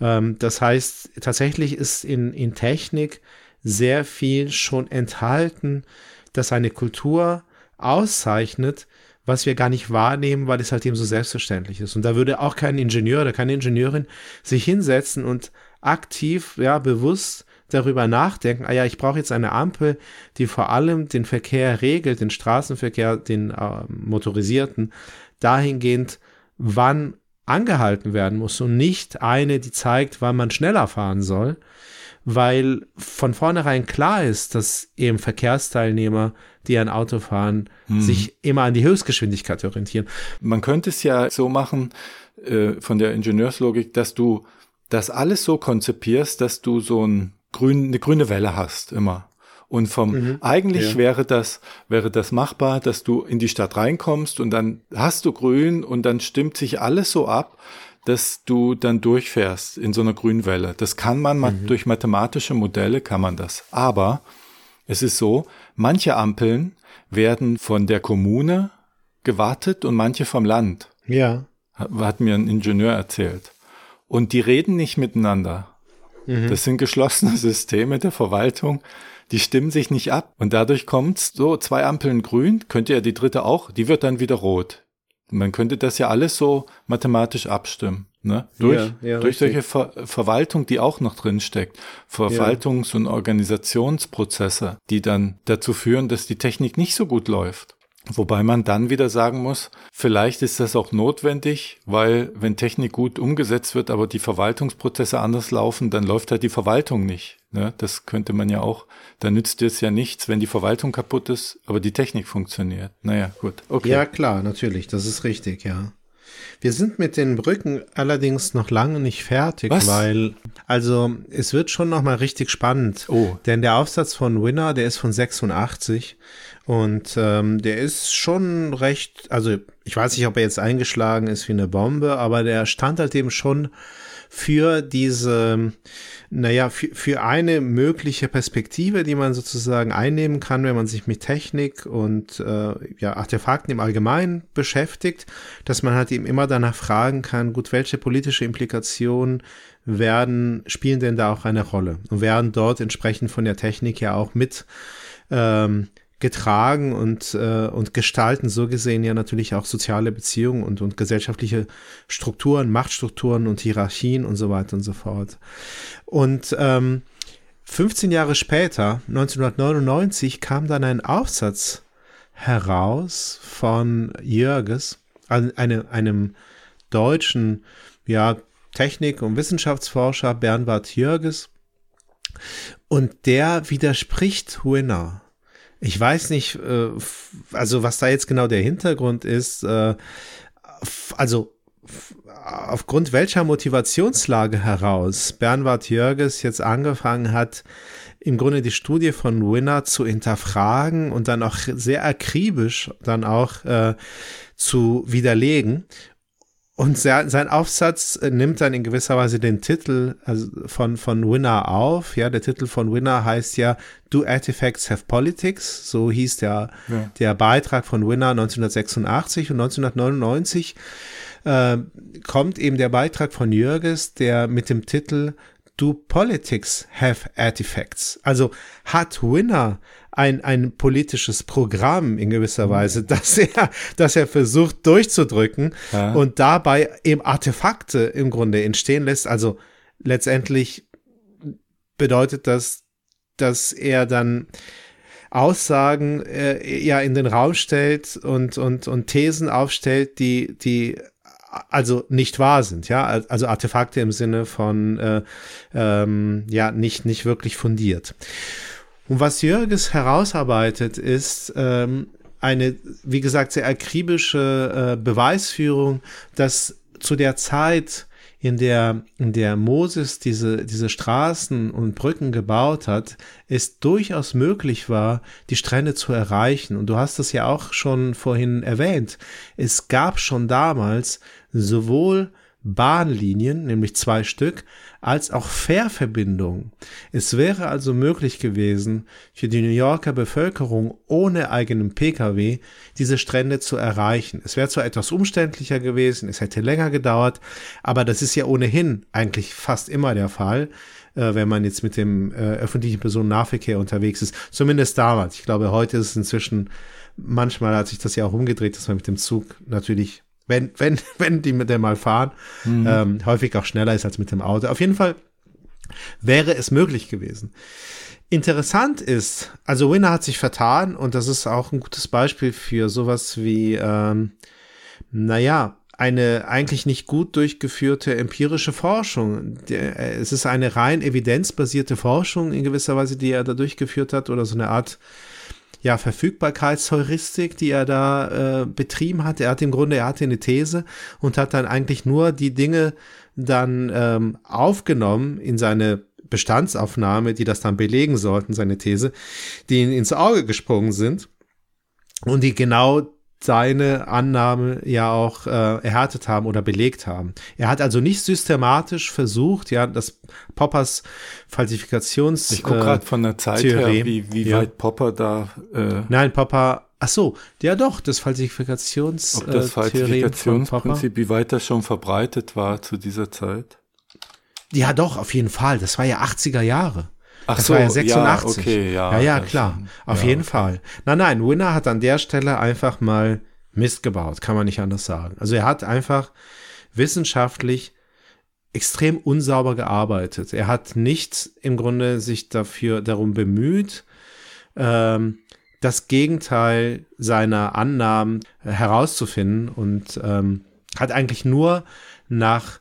Ähm, das heißt, tatsächlich ist in, in Technik sehr viel schon enthalten, dass eine Kultur auszeichnet, was wir gar nicht wahrnehmen, weil es halt eben so selbstverständlich ist. Und da würde auch kein Ingenieur oder keine Ingenieurin sich hinsetzen und aktiv, ja, bewusst darüber nachdenken, ah ja, ich brauche jetzt eine Ampel, die vor allem den Verkehr regelt, den Straßenverkehr, den äh, motorisierten, dahingehend, wann angehalten werden muss und nicht eine, die zeigt, wann man schneller fahren soll, weil von vornherein klar ist, dass eben Verkehrsteilnehmer, die ein Auto fahren, Hm. sich immer an die Höchstgeschwindigkeit orientieren. Man könnte es ja so machen, äh, von der Ingenieurslogik, dass du das alles so konzipierst, dass du so ein grün, eine grüne Welle hast, immer. Und vom, eigentlich ja. wäre das, wäre das machbar, dass du in die Stadt reinkommst und dann hast du grün und dann stimmt sich alles so ab, dass du dann durchfährst in so einer Grünwelle. Das kann man ma- durch mathematische Modelle kann man das. Aber es ist so, manche Ampeln werden von der Kommune gewartet und manche vom Land. Ja. Hat mir ein Ingenieur erzählt. Und die reden nicht miteinander. Das sind geschlossene Systeme der Verwaltung. Die stimmen sich nicht ab. Und dadurch kommt's so, zwei Ampeln grün, könnte ja die dritte auch, die wird dann wieder rot. Man könnte das ja alles so mathematisch abstimmen. Ne? Durch, Ja, ja, durch richtig. solche Ver Verwaltung, die auch noch drin steckt. Verwaltungs- und Organisationsprozesse, die dann dazu führen, dass die Technik nicht so gut läuft. Wobei man dann wieder sagen muss, vielleicht ist das auch notwendig, weil wenn Technik gut umgesetzt wird, aber die Verwaltungsprozesse anders laufen, dann läuft halt die Verwaltung nicht. Ne? Das könnte man ja auch, da nützt es ja nichts, wenn die Verwaltung kaputt ist, aber die Technik funktioniert. Naja, gut. Okay. Ja, klar, natürlich, das ist richtig, ja. Wir sind mit den Brücken allerdings noch lange nicht fertig, Was? weil, also, es wird schon noch mal richtig spannend. Oh. Denn der Aufsatz von Winner, der ist von 86 und ähm, der ist schon recht, also ich weiß nicht, ob er jetzt eingeschlagen ist wie eine Bombe, aber der stand halt eben schon für diese, naja, für, für eine mögliche Perspektive, die man sozusagen einnehmen kann, wenn man sich mit Technik und äh, ja, Artefakten im Allgemeinen beschäftigt, dass man halt eben immer danach fragen kann, gut, welche politische Implikationen werden, spielen denn da auch eine Rolle und werden dort entsprechend von der Technik ja auch mit ähm, getragen und, äh, und gestalten so gesehen ja natürlich auch soziale Beziehungen und, und gesellschaftliche Strukturen, Machtstrukturen und Hierarchien und so weiter und so fort. Und ähm, 15 Jahre später, 1999, kam dann ein Aufsatz heraus von Jörges, an- eine, einem deutschen ja, Technik- und Wissenschaftsforscher Bernhard Jörges. Und der widerspricht Winner. Ich weiß nicht, äh, also was da jetzt genau der Hintergrund ist. Äh, also aufgrund welcher Motivationslage heraus Bernhard Jörges jetzt angefangen hat, im Grunde die Studie von Winner zu hinterfragen und dann auch sehr akribisch dann auch äh, zu widerlegen. Und sein, Aufsatz äh, nimmt dann in gewisser Weise den Titel also von, von Winner auf. Ja, der Titel von Winner heißt ja Do Artifacts Have Politics? So hieß der, Ja. der Beitrag von Winner 1986 und 1999 äh, kommt eben der Beitrag von Jürges, der mit dem Titel Do Politics Have Artifacts? Also hat Winner ein, ein politisches Programm in gewisser Weise, dass er, dass er versucht durchzudrücken Ja. und dabei eben Artefakte im Grunde entstehen lässt. Also letztendlich bedeutet das, dass er dann Aussagen äh, ja in den Raum stellt und, und, und Thesen aufstellt, die, die also nicht wahr sind, ja, also Artefakte im Sinne von äh, ähm, ja nicht nicht wirklich fundiert. Und was Jürges herausarbeitet, ist ähm, eine, wie gesagt, sehr akribische äh, Beweisführung, dass zu der Zeit, in der, in der Moses diese, diese Straßen und Brücken gebaut hat, es durchaus möglich war, die Strände zu erreichen. Und du hast das ja auch schon vorhin erwähnt. Es gab schon damals sowohl Bahnlinien, nämlich zwei Stück, als auch Fährverbindungen. Es wäre also möglich gewesen, für die New Yorker Bevölkerung ohne eigenen Pkw diese Strände zu erreichen. Es wäre zwar etwas umständlicher gewesen, es hätte länger gedauert, aber das ist ja ohnehin eigentlich fast immer der Fall, äh, wenn man jetzt mit dem äh, öffentlichen Personennahverkehr unterwegs ist. Zumindest damals. Ich glaube, heute ist es inzwischen, manchmal hat sich das ja auch umgedreht, dass man mit dem Zug natürlich wenn, wenn, wenn die mit dem mal fahren, ähm, häufig auch schneller ist als mit dem Auto. Auf jeden Fall wäre es möglich gewesen. Interessant ist, also Winner hat sich vertan und das ist auch ein gutes Beispiel für sowas wie, ähm, naja, eine eigentlich nicht gut durchgeführte empirische Forschung. Der, äh, es ist eine rein evidenzbasierte Forschung in gewisser Weise, die er da durchgeführt hat oder so eine Art ja, Verfügbarkeitsheuristik, die er da äh, betrieben hat. Er hat im Grunde, er hatte eine These und hat dann eigentlich nur die Dinge dann ähm, aufgenommen in seine Bestandsaufnahme, die das dann belegen sollten, seine These, die ihm ins Auge gesprungen sind und die genau seine Annahme ja auch äh, erhärtet haben oder belegt haben. Er hat also nicht systematisch versucht, ja, das Poppers Falsifikations Ich gucke äh, gerade von der Zeit Theorie. her, wie, wie Ja. weit Popper da, äh, Nein, Popper. Ach so, ja doch, das Falsifikations ob das äh. Falsifikationsprinzip, wie weit das schon verbreitet war zu dieser Zeit. Ja, doch, auf jeden Fall. Das war ja 80er Jahre. Ach das so, war ja ja, 86. okay, ja, ja, ja klar. Auf Ja, jeden okay. Fall. Nein, nein, Winner hat an der Stelle einfach mal Mist gebaut, kann man nicht anders sagen. Also er hat einfach wissenschaftlich extrem unsauber gearbeitet. Er hat nicht im Grunde sich dafür darum bemüht, ähm, das Gegenteil seiner Annahmen herauszufinden und ähm, hat eigentlich nur nach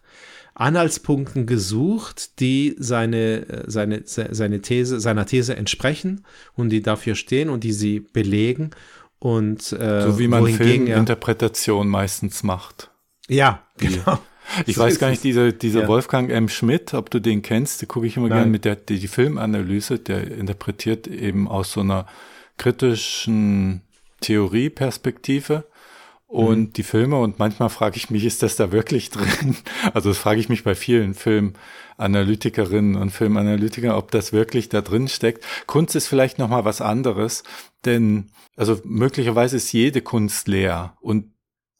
Anhaltspunkten gesucht, die seine, seine, seine These, seiner These entsprechen und die dafür stehen und die sie belegen. Und, äh, so wie man Filminterpretation meistens macht. Ja, genau. Ich so weiß gar nicht, dieser, dieser ja. Wolfgang M. Schmidt, ob du den kennst, den gucke ich immer gerne mit der die, die Filmanalyse, der interpretiert eben aus so einer kritischen Theorieperspektive und mhm. die Filme und manchmal frage ich mich, ist das da wirklich drin? Also das frage ich mich bei vielen Filmanalytikerinnen und Filmanalytikern, ob das wirklich da drin steckt. Kunst ist vielleicht noch mal was anderes, denn also möglicherweise ist jede Kunst leer und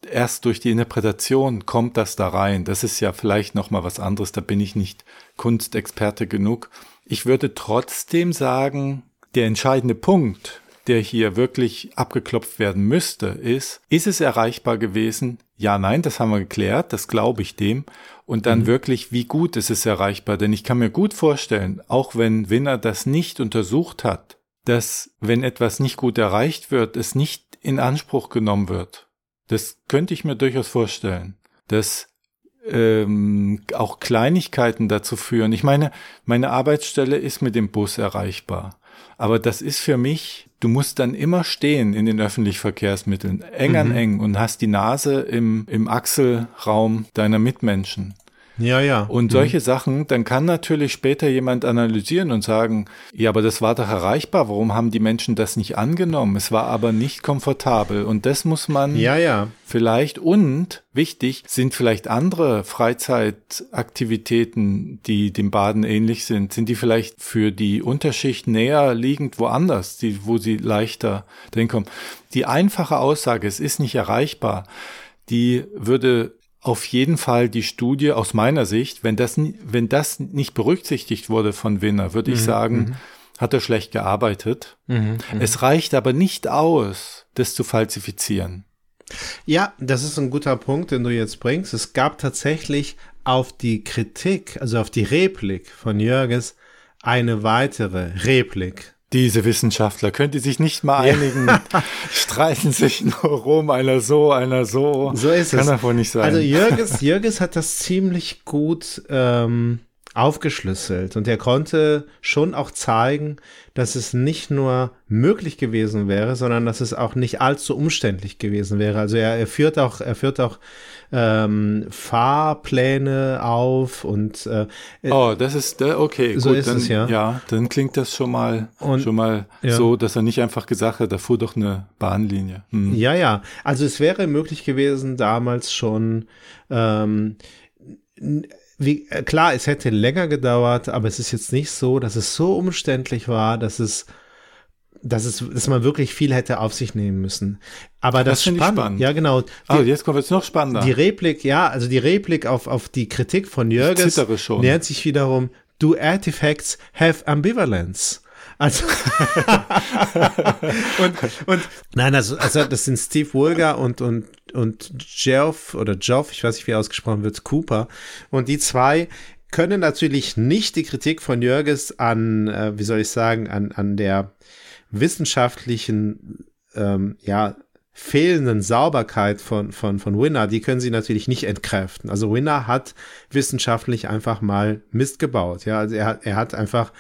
erst durch die Interpretation kommt das da rein. Das ist ja vielleicht noch mal was anderes, da bin ich nicht Kunstexperte genug. Ich würde trotzdem sagen, der entscheidende Punkt der hier wirklich abgeklopft werden müsste, ist, ist es erreichbar gewesen? Ja, nein, das haben wir geklärt, das glaube ich dem. Und dann mhm. wirklich, wie gut ist es erreichbar? Denn ich kann mir gut vorstellen, auch wenn Winner das nicht untersucht hat, dass wenn etwas nicht gut erreicht wird, es nicht in Anspruch genommen wird. Das könnte ich mir durchaus vorstellen, dass ähm, auch Kleinigkeiten dazu führen. Ich meine, meine Arbeitsstelle ist mit dem Bus erreichbar. Aber das ist für mich du musst dann immer stehen in den öffentlichen Verkehrsmitteln, eng an mhm. eng und hast die Nase im, im Achselraum deiner Mitmenschen. Ja, ja. Und mhm. solche mhm. Sachen, dann kann natürlich später jemand analysieren und sagen, ja, aber das war doch erreichbar, warum haben die Menschen das nicht angenommen? Es war aber nicht komfortabel und das muss man ja, ja. vielleicht und wichtig sind vielleicht andere Freizeitaktivitäten, die dem Baden ähnlich sind, sind die vielleicht für die Unterschicht näher liegend woanders, die, wo sie leichter kommen. Die einfache Aussage, es ist nicht erreichbar, die würde auf jeden Fall die Studie aus meiner Sicht, wenn das, wenn das nicht berücksichtigt wurde von Winner, würde ich mhm, sagen, mhm. hat er schlecht gearbeitet. Mhm, mhm, es reicht aber nicht aus, das zu falsifizieren. Ja, das ist ein guter Punkt, den du jetzt bringst. Es gab tatsächlich auf die Kritik, also auf die Replik von Jürgens, eine weitere Replik. Diese Wissenschaftler können die sich nicht mal einigen, ja. streiten sich nur rum, einer so, einer so. So ist Kann es. Kann davon nicht sein. Also Jürges, Jürges hat das ziemlich gut ähm, aufgeschlüsselt und er konnte schon auch zeigen, dass es nicht nur möglich gewesen wäre, sondern dass es auch nicht allzu umständlich gewesen wäre. Also er, er führt auch, er führt auch ähm, Fahrpläne auf und äh, oh, das ist okay, so gut, ist dann, es ja. Ja, dann klingt das schon mal und, schon mal ja. so, dass er nicht einfach gesagt hat, da fuhr doch eine Bahnlinie. Hm. Ja, ja. Also es wäre möglich gewesen damals schon ähm, wie, äh, klar, es hätte länger gedauert, aber es ist jetzt nicht so, dass es so umständlich war, dass es, dass es, dass man wirklich viel hätte auf sich nehmen müssen. Aber das, das finde ich spannend. Ja, genau. Ah, jetzt kommt es noch spannender. Die Replik, ja, also die Replik auf, auf die Kritik von Jürgens nähert sich wiederum, do artifacts have ambivalence? Also und, und nein, also, also das sind Steve Woolger und und und Geoff oder Geoff, ich weiß nicht, wie ausgesprochen wird, Cooper. Und die zwei können natürlich nicht die Kritik von Jürges an, äh, wie soll ich sagen, an an der wissenschaftlichen ähm, ja fehlenden Sauberkeit von, von, von Winner, die können sie natürlich nicht entkräften. Also Winner hat wissenschaftlich einfach mal Mist gebaut. Ja, also er hat, er hat einfach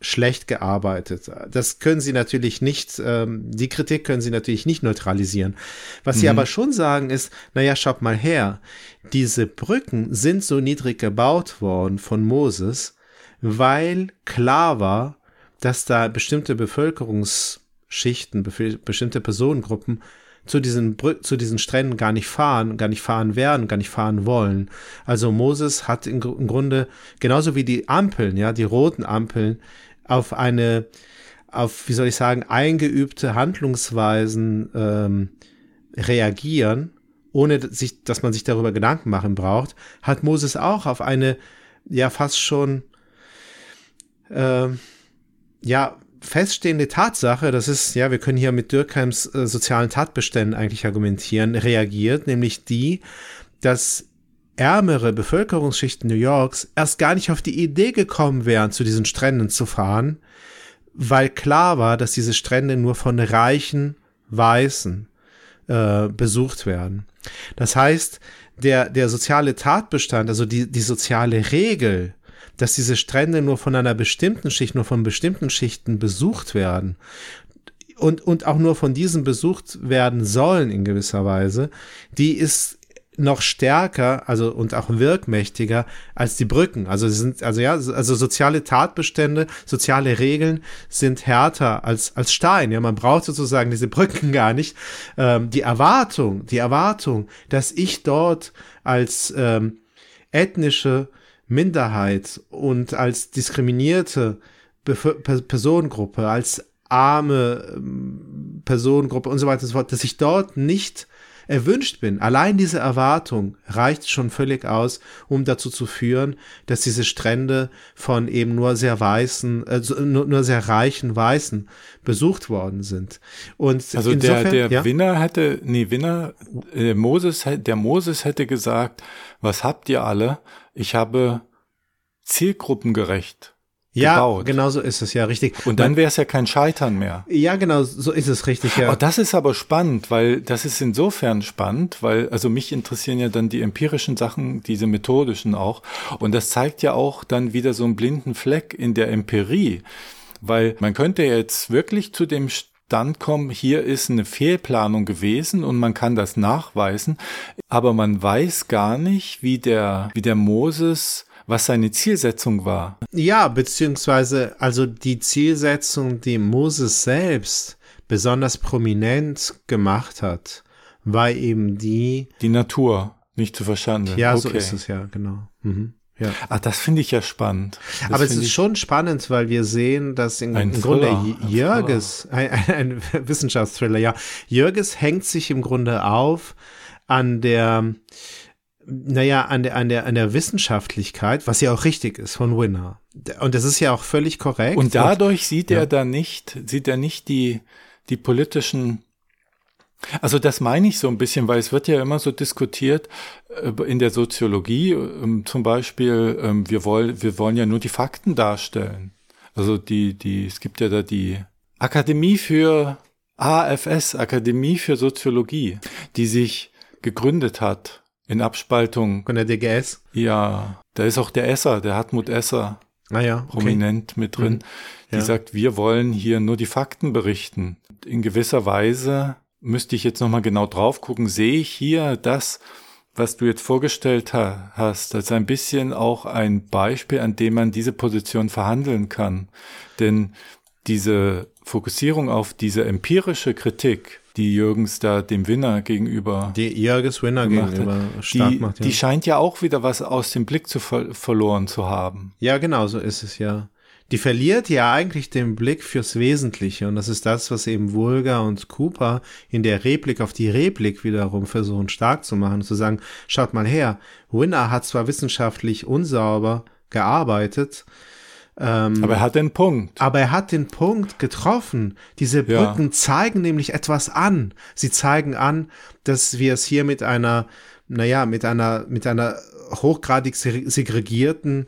schlecht gearbeitet. Das können sie natürlich nicht, ähm, die Kritik können sie natürlich nicht neutralisieren. Was mhm. sie aber schon sagen ist, naja, schaut mal her, diese Brücken sind so niedrig gebaut worden von Moses, weil klar war, dass da bestimmte Bevölkerungsschichten, bestimmte Personengruppen zu diesen Brü zu diesen Stränden gar nicht fahren, gar nicht fahren werden, gar nicht fahren wollen. Also Moses hat im, im Grunde genauso wie die Ampeln, ja, die roten Ampeln auf eine, auf, wie soll ich sagen, eingeübte Handlungsweisen ähm, reagieren, ohne sich, dass man sich darüber Gedanken machen braucht, hat Moses auch auf eine, ja, fast schon, äh, ja, feststehende Tatsache, das ist, ja, wir können hier mit Dürkheims äh, sozialen Tatbeständen eigentlich argumentieren, reagiert, nämlich die, dass ärmere Bevölkerungsschichten New Yorks erst gar nicht auf die Idee gekommen wären, zu diesen Stränden zu fahren, weil klar war, dass diese Strände nur von reichen Weißen äh, besucht werden. Das heißt, der, der soziale Tatbestand, also die, die soziale Regel, dass diese Strände nur von einer bestimmten Schicht, nur von bestimmten Schichten besucht werden und, und auch nur von diesen besucht werden sollen in gewisser Weise, die ist noch stärker, also und auch wirkmächtiger als die Brücken. Also sind, also ja, also soziale Tatbestände, soziale Regeln sind härter als als Stein. Ja, man braucht sozusagen diese Brücken gar nicht. Ähm, die Erwartung, die Erwartung, dass ich dort als ähm, ethnische Minderheit und als diskriminierte Bef Personengruppe, als arme ähm, Personengruppe und so weiter und so fort, dass ich dort nicht erwünscht bin. Allein diese Erwartung reicht schon völlig aus, um dazu zu führen, dass diese Strände von eben nur sehr weißen, äh, nur, nur sehr reichen Weißen besucht worden sind. Und also insofern, der, der ja? Winner hätte, nee, Winner, äh, Moses, der Moses hätte gesagt, was habt ihr alle? Ich habe zielgruppengerecht ja, gebaut. genau so ist es ja richtig. Und dann wäre es ja kein Scheitern mehr. Ja, genau so ist es richtig. Ja. Oh, das ist aber spannend, weil das ist insofern spannend, weil also mich interessieren ja dann die empirischen Sachen, diese methodischen auch. Und das zeigt ja auch dann wieder so einen blinden Fleck in der Empirie, weil man könnte jetzt wirklich zu dem Stand kommen, hier ist eine Fehlplanung gewesen und man kann das nachweisen, aber man weiß gar nicht, wie der, wie der Moses was seine Zielsetzung war. Ja, beziehungsweise also die Zielsetzung, die Moses selbst besonders prominent gemacht hat, war eben die. Die Natur nicht zu verschandeln. Ja, okay. so ist es ja, genau. Mhm. Ja. Ach, das finde ich ja spannend. Das Aber es ist schon spannend, weil wir sehen, dass in, im Grunde Jürges, ein, ein, ein Wissenschaftsthriller, ja, Jürges hängt sich im Grunde auf an der, naja, an der, an der, an der Wissenschaftlichkeit, was ja auch richtig ist von Winner. Und das ist ja auch völlig korrekt. Und dadurch sieht ja. er da nicht, sieht er nicht die, die politischen also das meine ich so ein bisschen, weil es wird ja immer so diskutiert äh, in der Soziologie, ähm, zum Beispiel, ähm, wir wollen, wir wollen ja nur die Fakten darstellen. Also die, die, es gibt ja da die Akademie für AFS, Akademie für Soziologie, die sich gegründet hat in Abspaltung. Von der DGS? Ja, da ist auch der Esser, der Hartmut Esser. Ah ja, okay. prominent mit drin, mhm. die ja. sagt, wir wollen hier nur die Fakten berichten. In gewisser Weise müsste ich jetzt nochmal genau drauf gucken, sehe ich hier das, was du jetzt vorgestellt ha hast, als ein bisschen auch ein Beispiel, an dem man diese Position verhandeln kann. Denn diese Fokussierung auf diese empirische Kritik, die Jürgens da dem Winner gegenüber. Die Jürgens Winner gegenüber hat, stark die, macht. Ja. Die scheint ja auch wieder was aus dem Blick zu ver verloren zu haben. Ja, genau, so ist es ja. Die verliert ja eigentlich den Blick fürs Wesentliche und das ist das, was eben Vulga und Cooper in der Replik auf die Replik wiederum versuchen stark zu machen, zu sagen, schaut mal her, Winner hat zwar wissenschaftlich unsauber gearbeitet, ähm, aber er hat den Punkt. Aber er hat den Punkt getroffen. Diese Brücken ja. zeigen nämlich etwas an. Sie zeigen an, dass wir es hier mit einer, naja, mit einer, mit einer hochgradig segregierten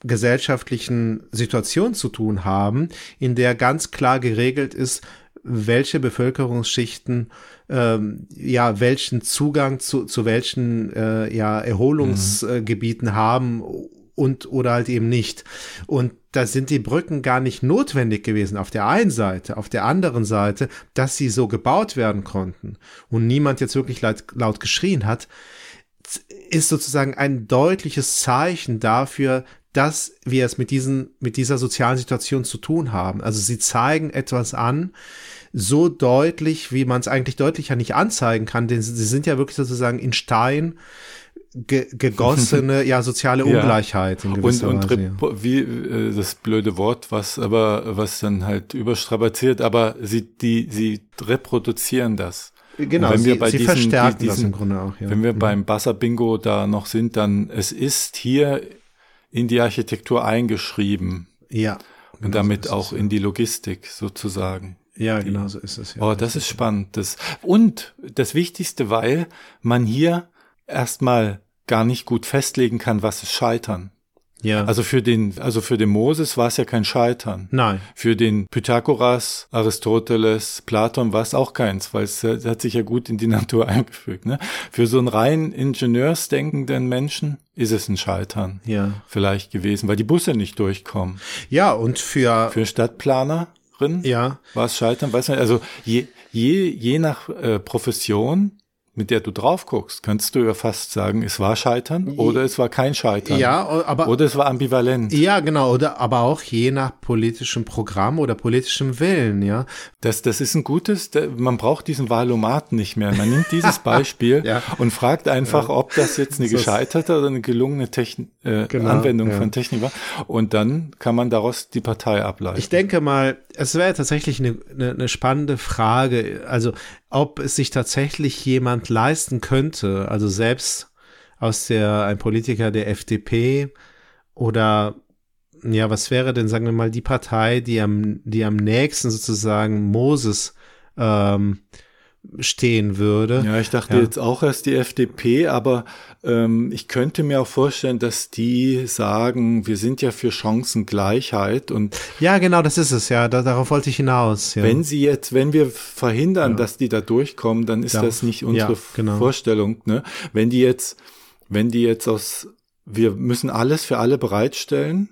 gesellschaftlichen Situation zu tun haben, in der ganz klar geregelt ist, welche Bevölkerungsschichten ähm, ja welchen Zugang zu, zu welchen äh, ja Erholungsgebieten mhm. haben und oder halt eben nicht. Und da sind die Brücken gar nicht notwendig gewesen auf der einen Seite, auf der anderen Seite, dass sie so gebaut werden konnten und niemand jetzt wirklich laut, laut geschrien hat, ist sozusagen ein deutliches Zeichen dafür, dass wir es mit diesen, mit dieser sozialen Situation zu tun haben. Also sie zeigen etwas an, so deutlich, wie man es eigentlich deutlicher nicht anzeigen kann, denn sie sind ja wirklich sozusagen in Stein ge gegossene, ja, soziale Ungleichheit in gewisser und, und Weise. Wie äh, das blöde Wort, was aber, was dann halt überstrapaziert, aber sie, die, sie reproduzieren das. Genau, wenn wir sie, bei sie diesen, verstärken diesen, das im Grunde auch. Ja. Wenn wir mhm. beim Basser-Bingo da noch sind, dann es ist hier in die Architektur eingeschrieben. Ja. und damit auch in die Logistik sozusagen. Ja, genau so ist es. Ja. Oh, das ist spannend. Das, und das Wichtigste, weil man hier erstmal gar nicht gut festlegen kann, was ist Scheitern. Ja. Also für den, also für den Moses war es ja kein Scheitern. nein. Für den Pythagoras, Aristoteles, Platon war es auch keins, weil es äh, hat sich ja gut in die Natur eingefügt. Ne? Für so einen rein ingenieursdenkenden Menschen ist es ein Scheitern Ja. vielleicht gewesen, weil die Busse nicht durchkommen. Ja, und für, Für Stadtplanerin ja, war es Scheitern, weiß man, also je, je, je nach äh, Profession, mit der du drauf guckst, kannst du ja fast sagen, es war Scheitern oder es war kein Scheitern. ja, aber Oder es war ambivalent. ja, genau, oder aber auch je nach politischem Programm oder politischem Willen, ja. Das, das ist ein gutes, man braucht diesen Valomat nicht mehr. Man nimmt dieses Beispiel Ja. und fragt einfach, ob das jetzt eine gescheiterte oder eine gelungene Techn äh, Genau, Anwendung ja. von Technik war. Und dann kann man daraus die Partei ableiten. Ich denke mal, es wäre tatsächlich eine, eine, eine spannende Frage, also ob es sich tatsächlich jemand leisten könnte, also selbst aus der, ein Politiker der FDP oder ja, was wäre denn, sagen wir mal, die Partei, die am, die am nächsten sozusagen Moses ähm, stehen würde? Ja, ich dachte Ja. jetzt auch erst die FDP, aber ähm, ich könnte mir auch vorstellen, dass die sagen, wir sind ja für Chancengleichheit und Ja, genau, das ist es, ja, da, darauf wollte ich hinaus. Ja. wenn sie jetzt, wenn wir verhindern, dass die da durchkommen, dann ist Ja. das nicht unsere Ja, genau. Vorstellung. Ne? Wenn die jetzt, wenn die jetzt aus, wir müssen alles für alle bereitstellen.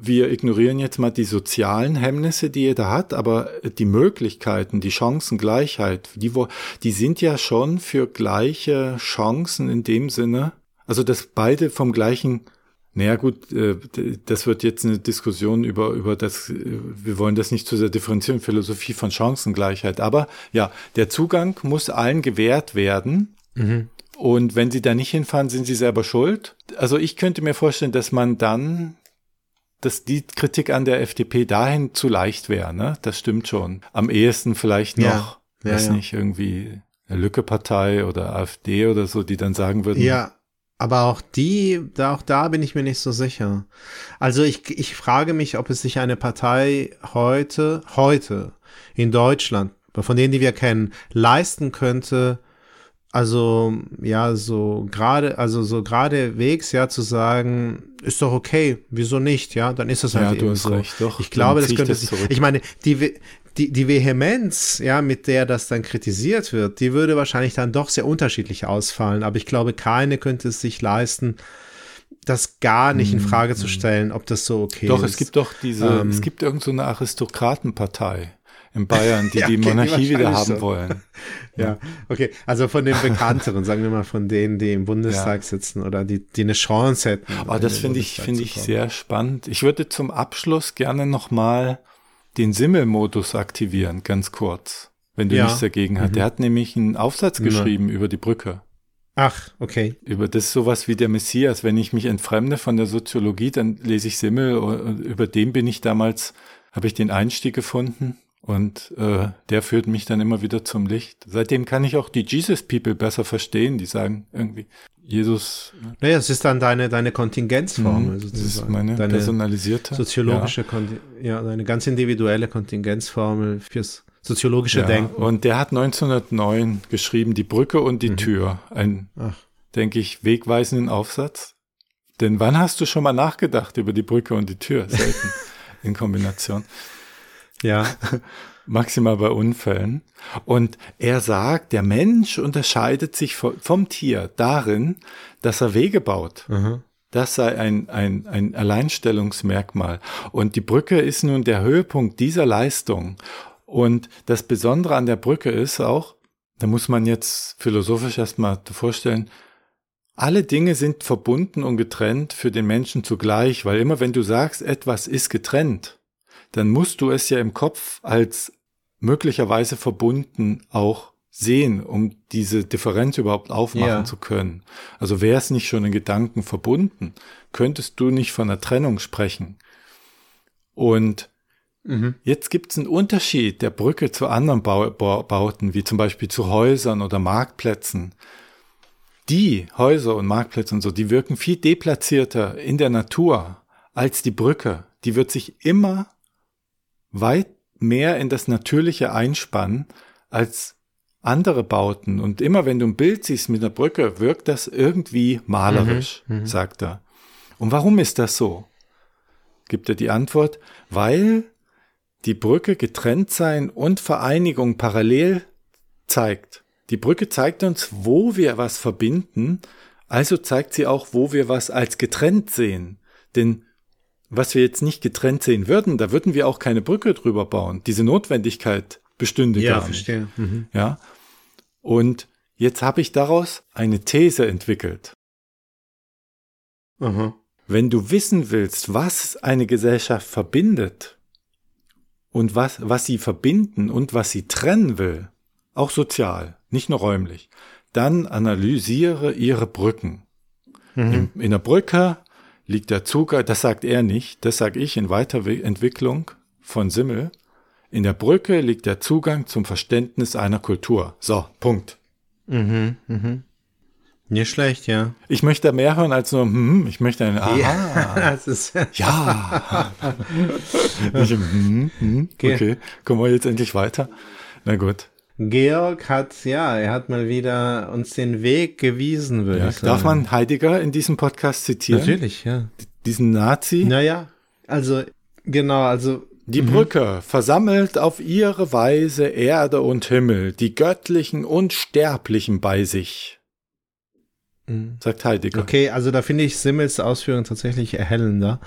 Wir ignorieren jetzt mal die sozialen Hemmnisse, die jeder hat, aber die Möglichkeiten, die Chancengleichheit, die, die sind ja schon für gleiche Chancen in dem Sinne, also dass beide vom gleichen naja gut, äh, das wird jetzt eine Diskussion über, über das, äh, wir wollen das nicht zu sehr differenzieren, Philosophie von Chancengleichheit. Aber ja, der Zugang muss allen gewährt werden. Und wenn sie da nicht hinfahren, sind sie selber schuld. Also ich könnte mir vorstellen, dass man dann, dass die Kritik an der FDP dahin zu leicht wäre, ne? Das stimmt schon. Am ehesten vielleicht Ja. noch, Ja, weiß ja. nicht, irgendwie eine Lücke-Partei oder AfD oder so, die dann sagen würden, Ja, aber auch die, da, auch da bin ich mir nicht so sicher. Also ich, ich frage mich, ob es sich eine Partei heute, heute in Deutschland, von denen, die wir kennen, leisten könnte, also ja, so gerade, also so geradewegs, ja, zu sagen, ist doch okay, wieso nicht, ja, dann ist es halt Ja, eben du hast so. recht, doch, ich glaube, das könnte das ich meine, die, die, die Vehemenz, ja, mit der das dann kritisiert wird, die würde wahrscheinlich dann doch sehr unterschiedlich ausfallen, aber ich glaube, keine könnte es sich leisten, das gar nicht in Frage zu stellen, ob das so okay Mhm. Doch, ist. es gibt doch diese, Ähm, es gibt irgend so eine Aristokratenpartei in Bayern, die Ja, die okay, die Monarchie wieder haben so. wollen. Ja, okay. Also von den bekannteren, sagen wir mal von denen, die im Bundestag Ja. sitzen oder die, die eine Chance hätten. Oh, das finde ich, finde ich sehr spannend. Ich würde zum Abschluss gerne nochmal den Simmel-Modus aktivieren, ganz kurz, wenn du Ja. nichts dagegen hast. Der hat nämlich einen Aufsatz geschrieben über die Brücke. Ach, okay. Über das ist sowas wie der Messias. Wenn ich mich entfremde von der Soziologie, dann lese ich Simmel und über den bin ich damals, habe ich den Einstieg gefunden und äh, der führt mich dann immer wieder zum Licht. Seitdem kann ich auch die Jesus People besser verstehen, die sagen irgendwie, Jesus, Naja, es ist dann deine, deine Kontingenzformel Mhm, das sozusagen. ist meine deine personalisierte. soziologische, Konti ja, deine ganz individuelle Kontingenzformel fürs soziologische Ja, Denken. und der hat 1909 geschrieben, Die Brücke und die Tür. Ein, Ach. denke ich, wegweisenden Aufsatz. Denn wann hast du schon mal nachgedacht über die Brücke und die Tür? Selten in Kombination. Ja, Maximal bei Unfällen. Und er sagt, der Mensch unterscheidet sich vo- vom Tier darin, dass er Wege baut. aha. Das sei ein, ein, ein Alleinstellungsmerkmal. Und die Brücke ist nun der Höhepunkt dieser Leistung. Und das Besondere an der Brücke ist auch, da muss man jetzt philosophisch erstmal vorstellen, alle Dinge sind verbunden und getrennt für den Menschen zugleich, weil immer wenn du sagst, etwas ist getrennt, dann musst du es ja im Kopf als möglicherweise verbunden auch sehen, um diese Differenz überhaupt aufmachen Ja. zu können. Also wäre es nicht schon in Gedanken verbunden, könntest du nicht von einer Trennung sprechen. Und Mhm. Jetzt gibt es einen Unterschied der Brücke zu anderen Bau Bau Bauten, wie zum Beispiel zu Häusern oder Marktplätzen. Die Häuser und Marktplätze und so, die wirken viel deplatzierter in der Natur als die Brücke. die wird sich immer weit mehr in das Natürliche einspannen als andere Bauten. Und immer wenn du ein Bild siehst mit einer Brücke, wirkt das irgendwie malerisch, Mhm, mhm. sagt er. Und warum ist das so? Gibt er die Antwort, weil die Brücke getrennt sein und Vereinigung parallel zeigt. Die Brücke zeigt uns, wo wir was verbinden, also zeigt sie auch, wo wir was als getrennt sehen. Denn was wir jetzt nicht getrennt sehen würden, da würden wir auch keine Brücke drüber bauen. Diese Notwendigkeit bestünde Ja, gar nicht. verstehe. Mhm. Ja. Und jetzt habe ich daraus eine These entwickelt. Aha. Wenn du wissen willst, was eine Gesellschaft verbindet und was, was sie verbinden und was sie trennen will, auch sozial, nicht nur räumlich, dann analysiere ihre Brücken. Mhm. In, in der Brücke liegt der Zugang, das sagt er nicht, das sage ich in Weiterentwicklung von Simmel. In der Brücke liegt der Zugang zum Verständnis einer Kultur. So, Punkt. Mhm. Mhm. Nicht schlecht, ja. Ich möchte mehr hören als nur, hm, ich möchte eine, aha, Ja, das ist, ja. Nicht, hm, hm, Okay. okay, kommen wir jetzt endlich weiter? Na gut. Georg hat, ja, er hat mal wieder uns den Weg gewiesen, würde Ja, ich sagen. darf man Heidegger in diesem Podcast zitieren? Natürlich, ja. Diesen Nazi? Naja, also, genau, also, Die Brücke versammelt auf ihre Weise Erde und Himmel, die göttlichen und sterblichen bei sich, sagt Heidegger. okay, also da finde ich Simmels Ausführungen tatsächlich erhellender.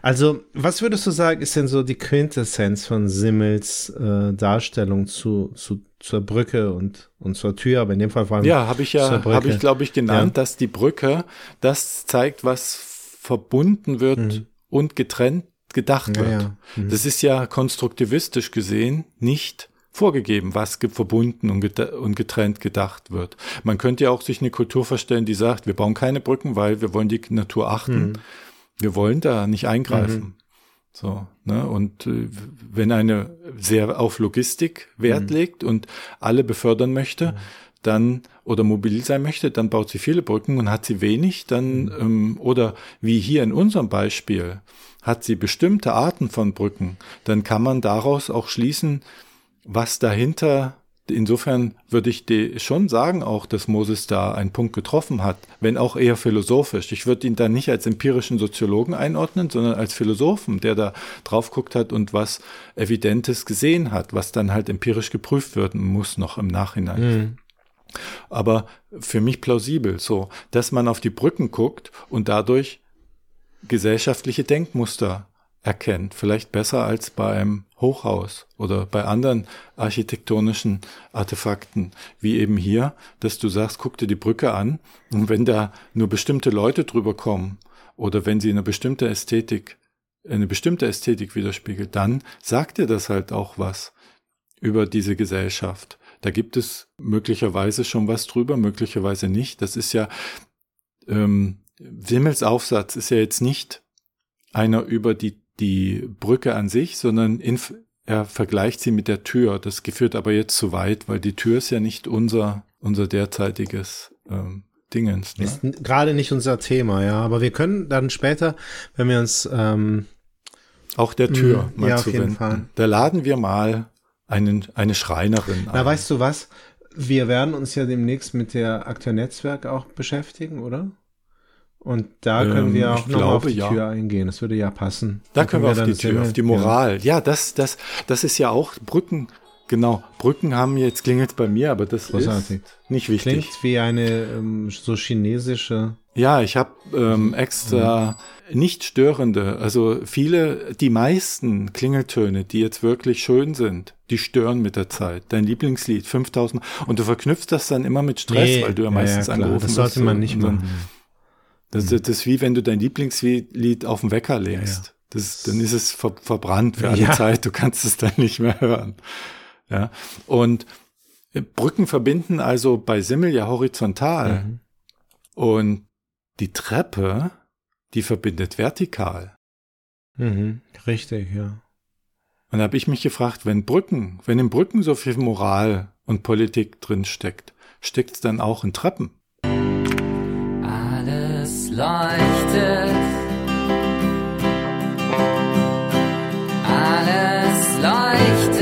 Also, was würdest du sagen, ist denn so die Quintessenz von Simmels äh, Darstellung zu, zu, zur Brücke und, und zur Tür, aber in dem Fall vor allem Ja, habe ich ja, habe ich glaube ich genannt, Ja. dass die Brücke das zeigt, was verbunden wird und getrennt gedacht Mhm. Ja, wird. ja. Mhm. Das ist ja konstruktivistisch gesehen nicht vorgegeben, was verbunden und, getrennt gedacht wird. Man könnte ja auch sich eine Kultur vorstellen, die sagt, wir bauen keine Brücken, weil wir wollen die Natur achten. Mhm. Wir wollen da nicht eingreifen. So, ne? Und äh, wenn eine sehr auf Logistik Wert Mhm. legt und alle befördern möchte, dann oder mobil sein möchte, dann baut sie viele Brücken und hat sie wenig, dann Mhm. ähm, oder wie hier in unserem Beispiel hat sie bestimmte Arten von Brücken, dann kann man daraus auch schließen, was dahinter Insofern würde ich dir schon sagen auch, dass Moses da einen Punkt getroffen hat, wenn auch eher philosophisch. Ich würde ihn dann nicht als empirischen Soziologen einordnen, sondern als Philosophen, der da drauf guckt hat und was Evidentes gesehen hat, was dann halt empirisch geprüft werden muss noch im Nachhinein. Aber für mich plausibel so, dass man auf die Brücken guckt und dadurch gesellschaftliche Denkmuster erkennt. Vielleicht besser als bei einem Hochhaus oder bei anderen architektonischen Artefakten, wie eben hier, dass du sagst, guck dir die Brücke an und wenn da nur bestimmte Leute drüber kommen oder wenn sie eine bestimmte Ästhetik, eine bestimmte Ästhetik widerspiegelt, dann sagt dir das halt auch was über diese Gesellschaft. Da gibt es möglicherweise schon was drüber, möglicherweise nicht. Das ist ja, ähm, Simmels Aufsatz ist ja jetzt nicht einer über die, die Brücke an sich, sondern in, er vergleicht sie mit der Tür. Das geführt aber jetzt zu weit, weil die Tür ist ja nicht unser, unser derzeitiges ähm, Dingens. Ne? Ist gerade nicht unser Thema, ja. Aber wir können dann später, wenn wir uns ähm, Auch der Tür Mm, mal ja, auf zu jeden. Fall. Da laden wir mal einen, eine Schreinerin Na, ein. weißt du was? Wir werden uns ja demnächst mit der Akteur Netzwerk auch beschäftigen, oder? Und da können Ähm, wir auch noch auf glaube, die ja. Tür eingehen. Das würde ja passen. Da Dann können wir auf dann die Tür, auf die Moral. Ja, das, das, das ist ja auch Brücken. Genau, Brücken haben jetzt klingelt bei mir, aber das Großartig. ist nicht Ja. wichtig. Klingt wie eine ähm, so chinesische. Ja, ich habe ähm, extra nicht störende, also viele, die meisten Klingeltöne, die jetzt wirklich schön sind, die stören mit der Zeit. Dein Lieblingslied, 5000 und du verknüpfst das dann immer mit Stress, Nee, weil du ja ja, meistens ja, angerufen Das sollte wirst, man nicht machen. Das, das ist wie wenn du dein Lieblingslied auf den Wecker legst. Das, dann ist es ver, verbrannt für alle Ja. Zeit. Du kannst es dann nicht mehr hören. Ja. Und Brücken verbinden also bei Simmel ja horizontal. Mhm. Und die Treppe, die verbindet vertikal. Mhm. Richtig, ja. Und da habe ich mich gefragt, wenn Brücken, wenn in Brücken so viel Moral und Politik drin steckt, steckt es dann auch in Treppen? leuchtet. Alles leuchtet.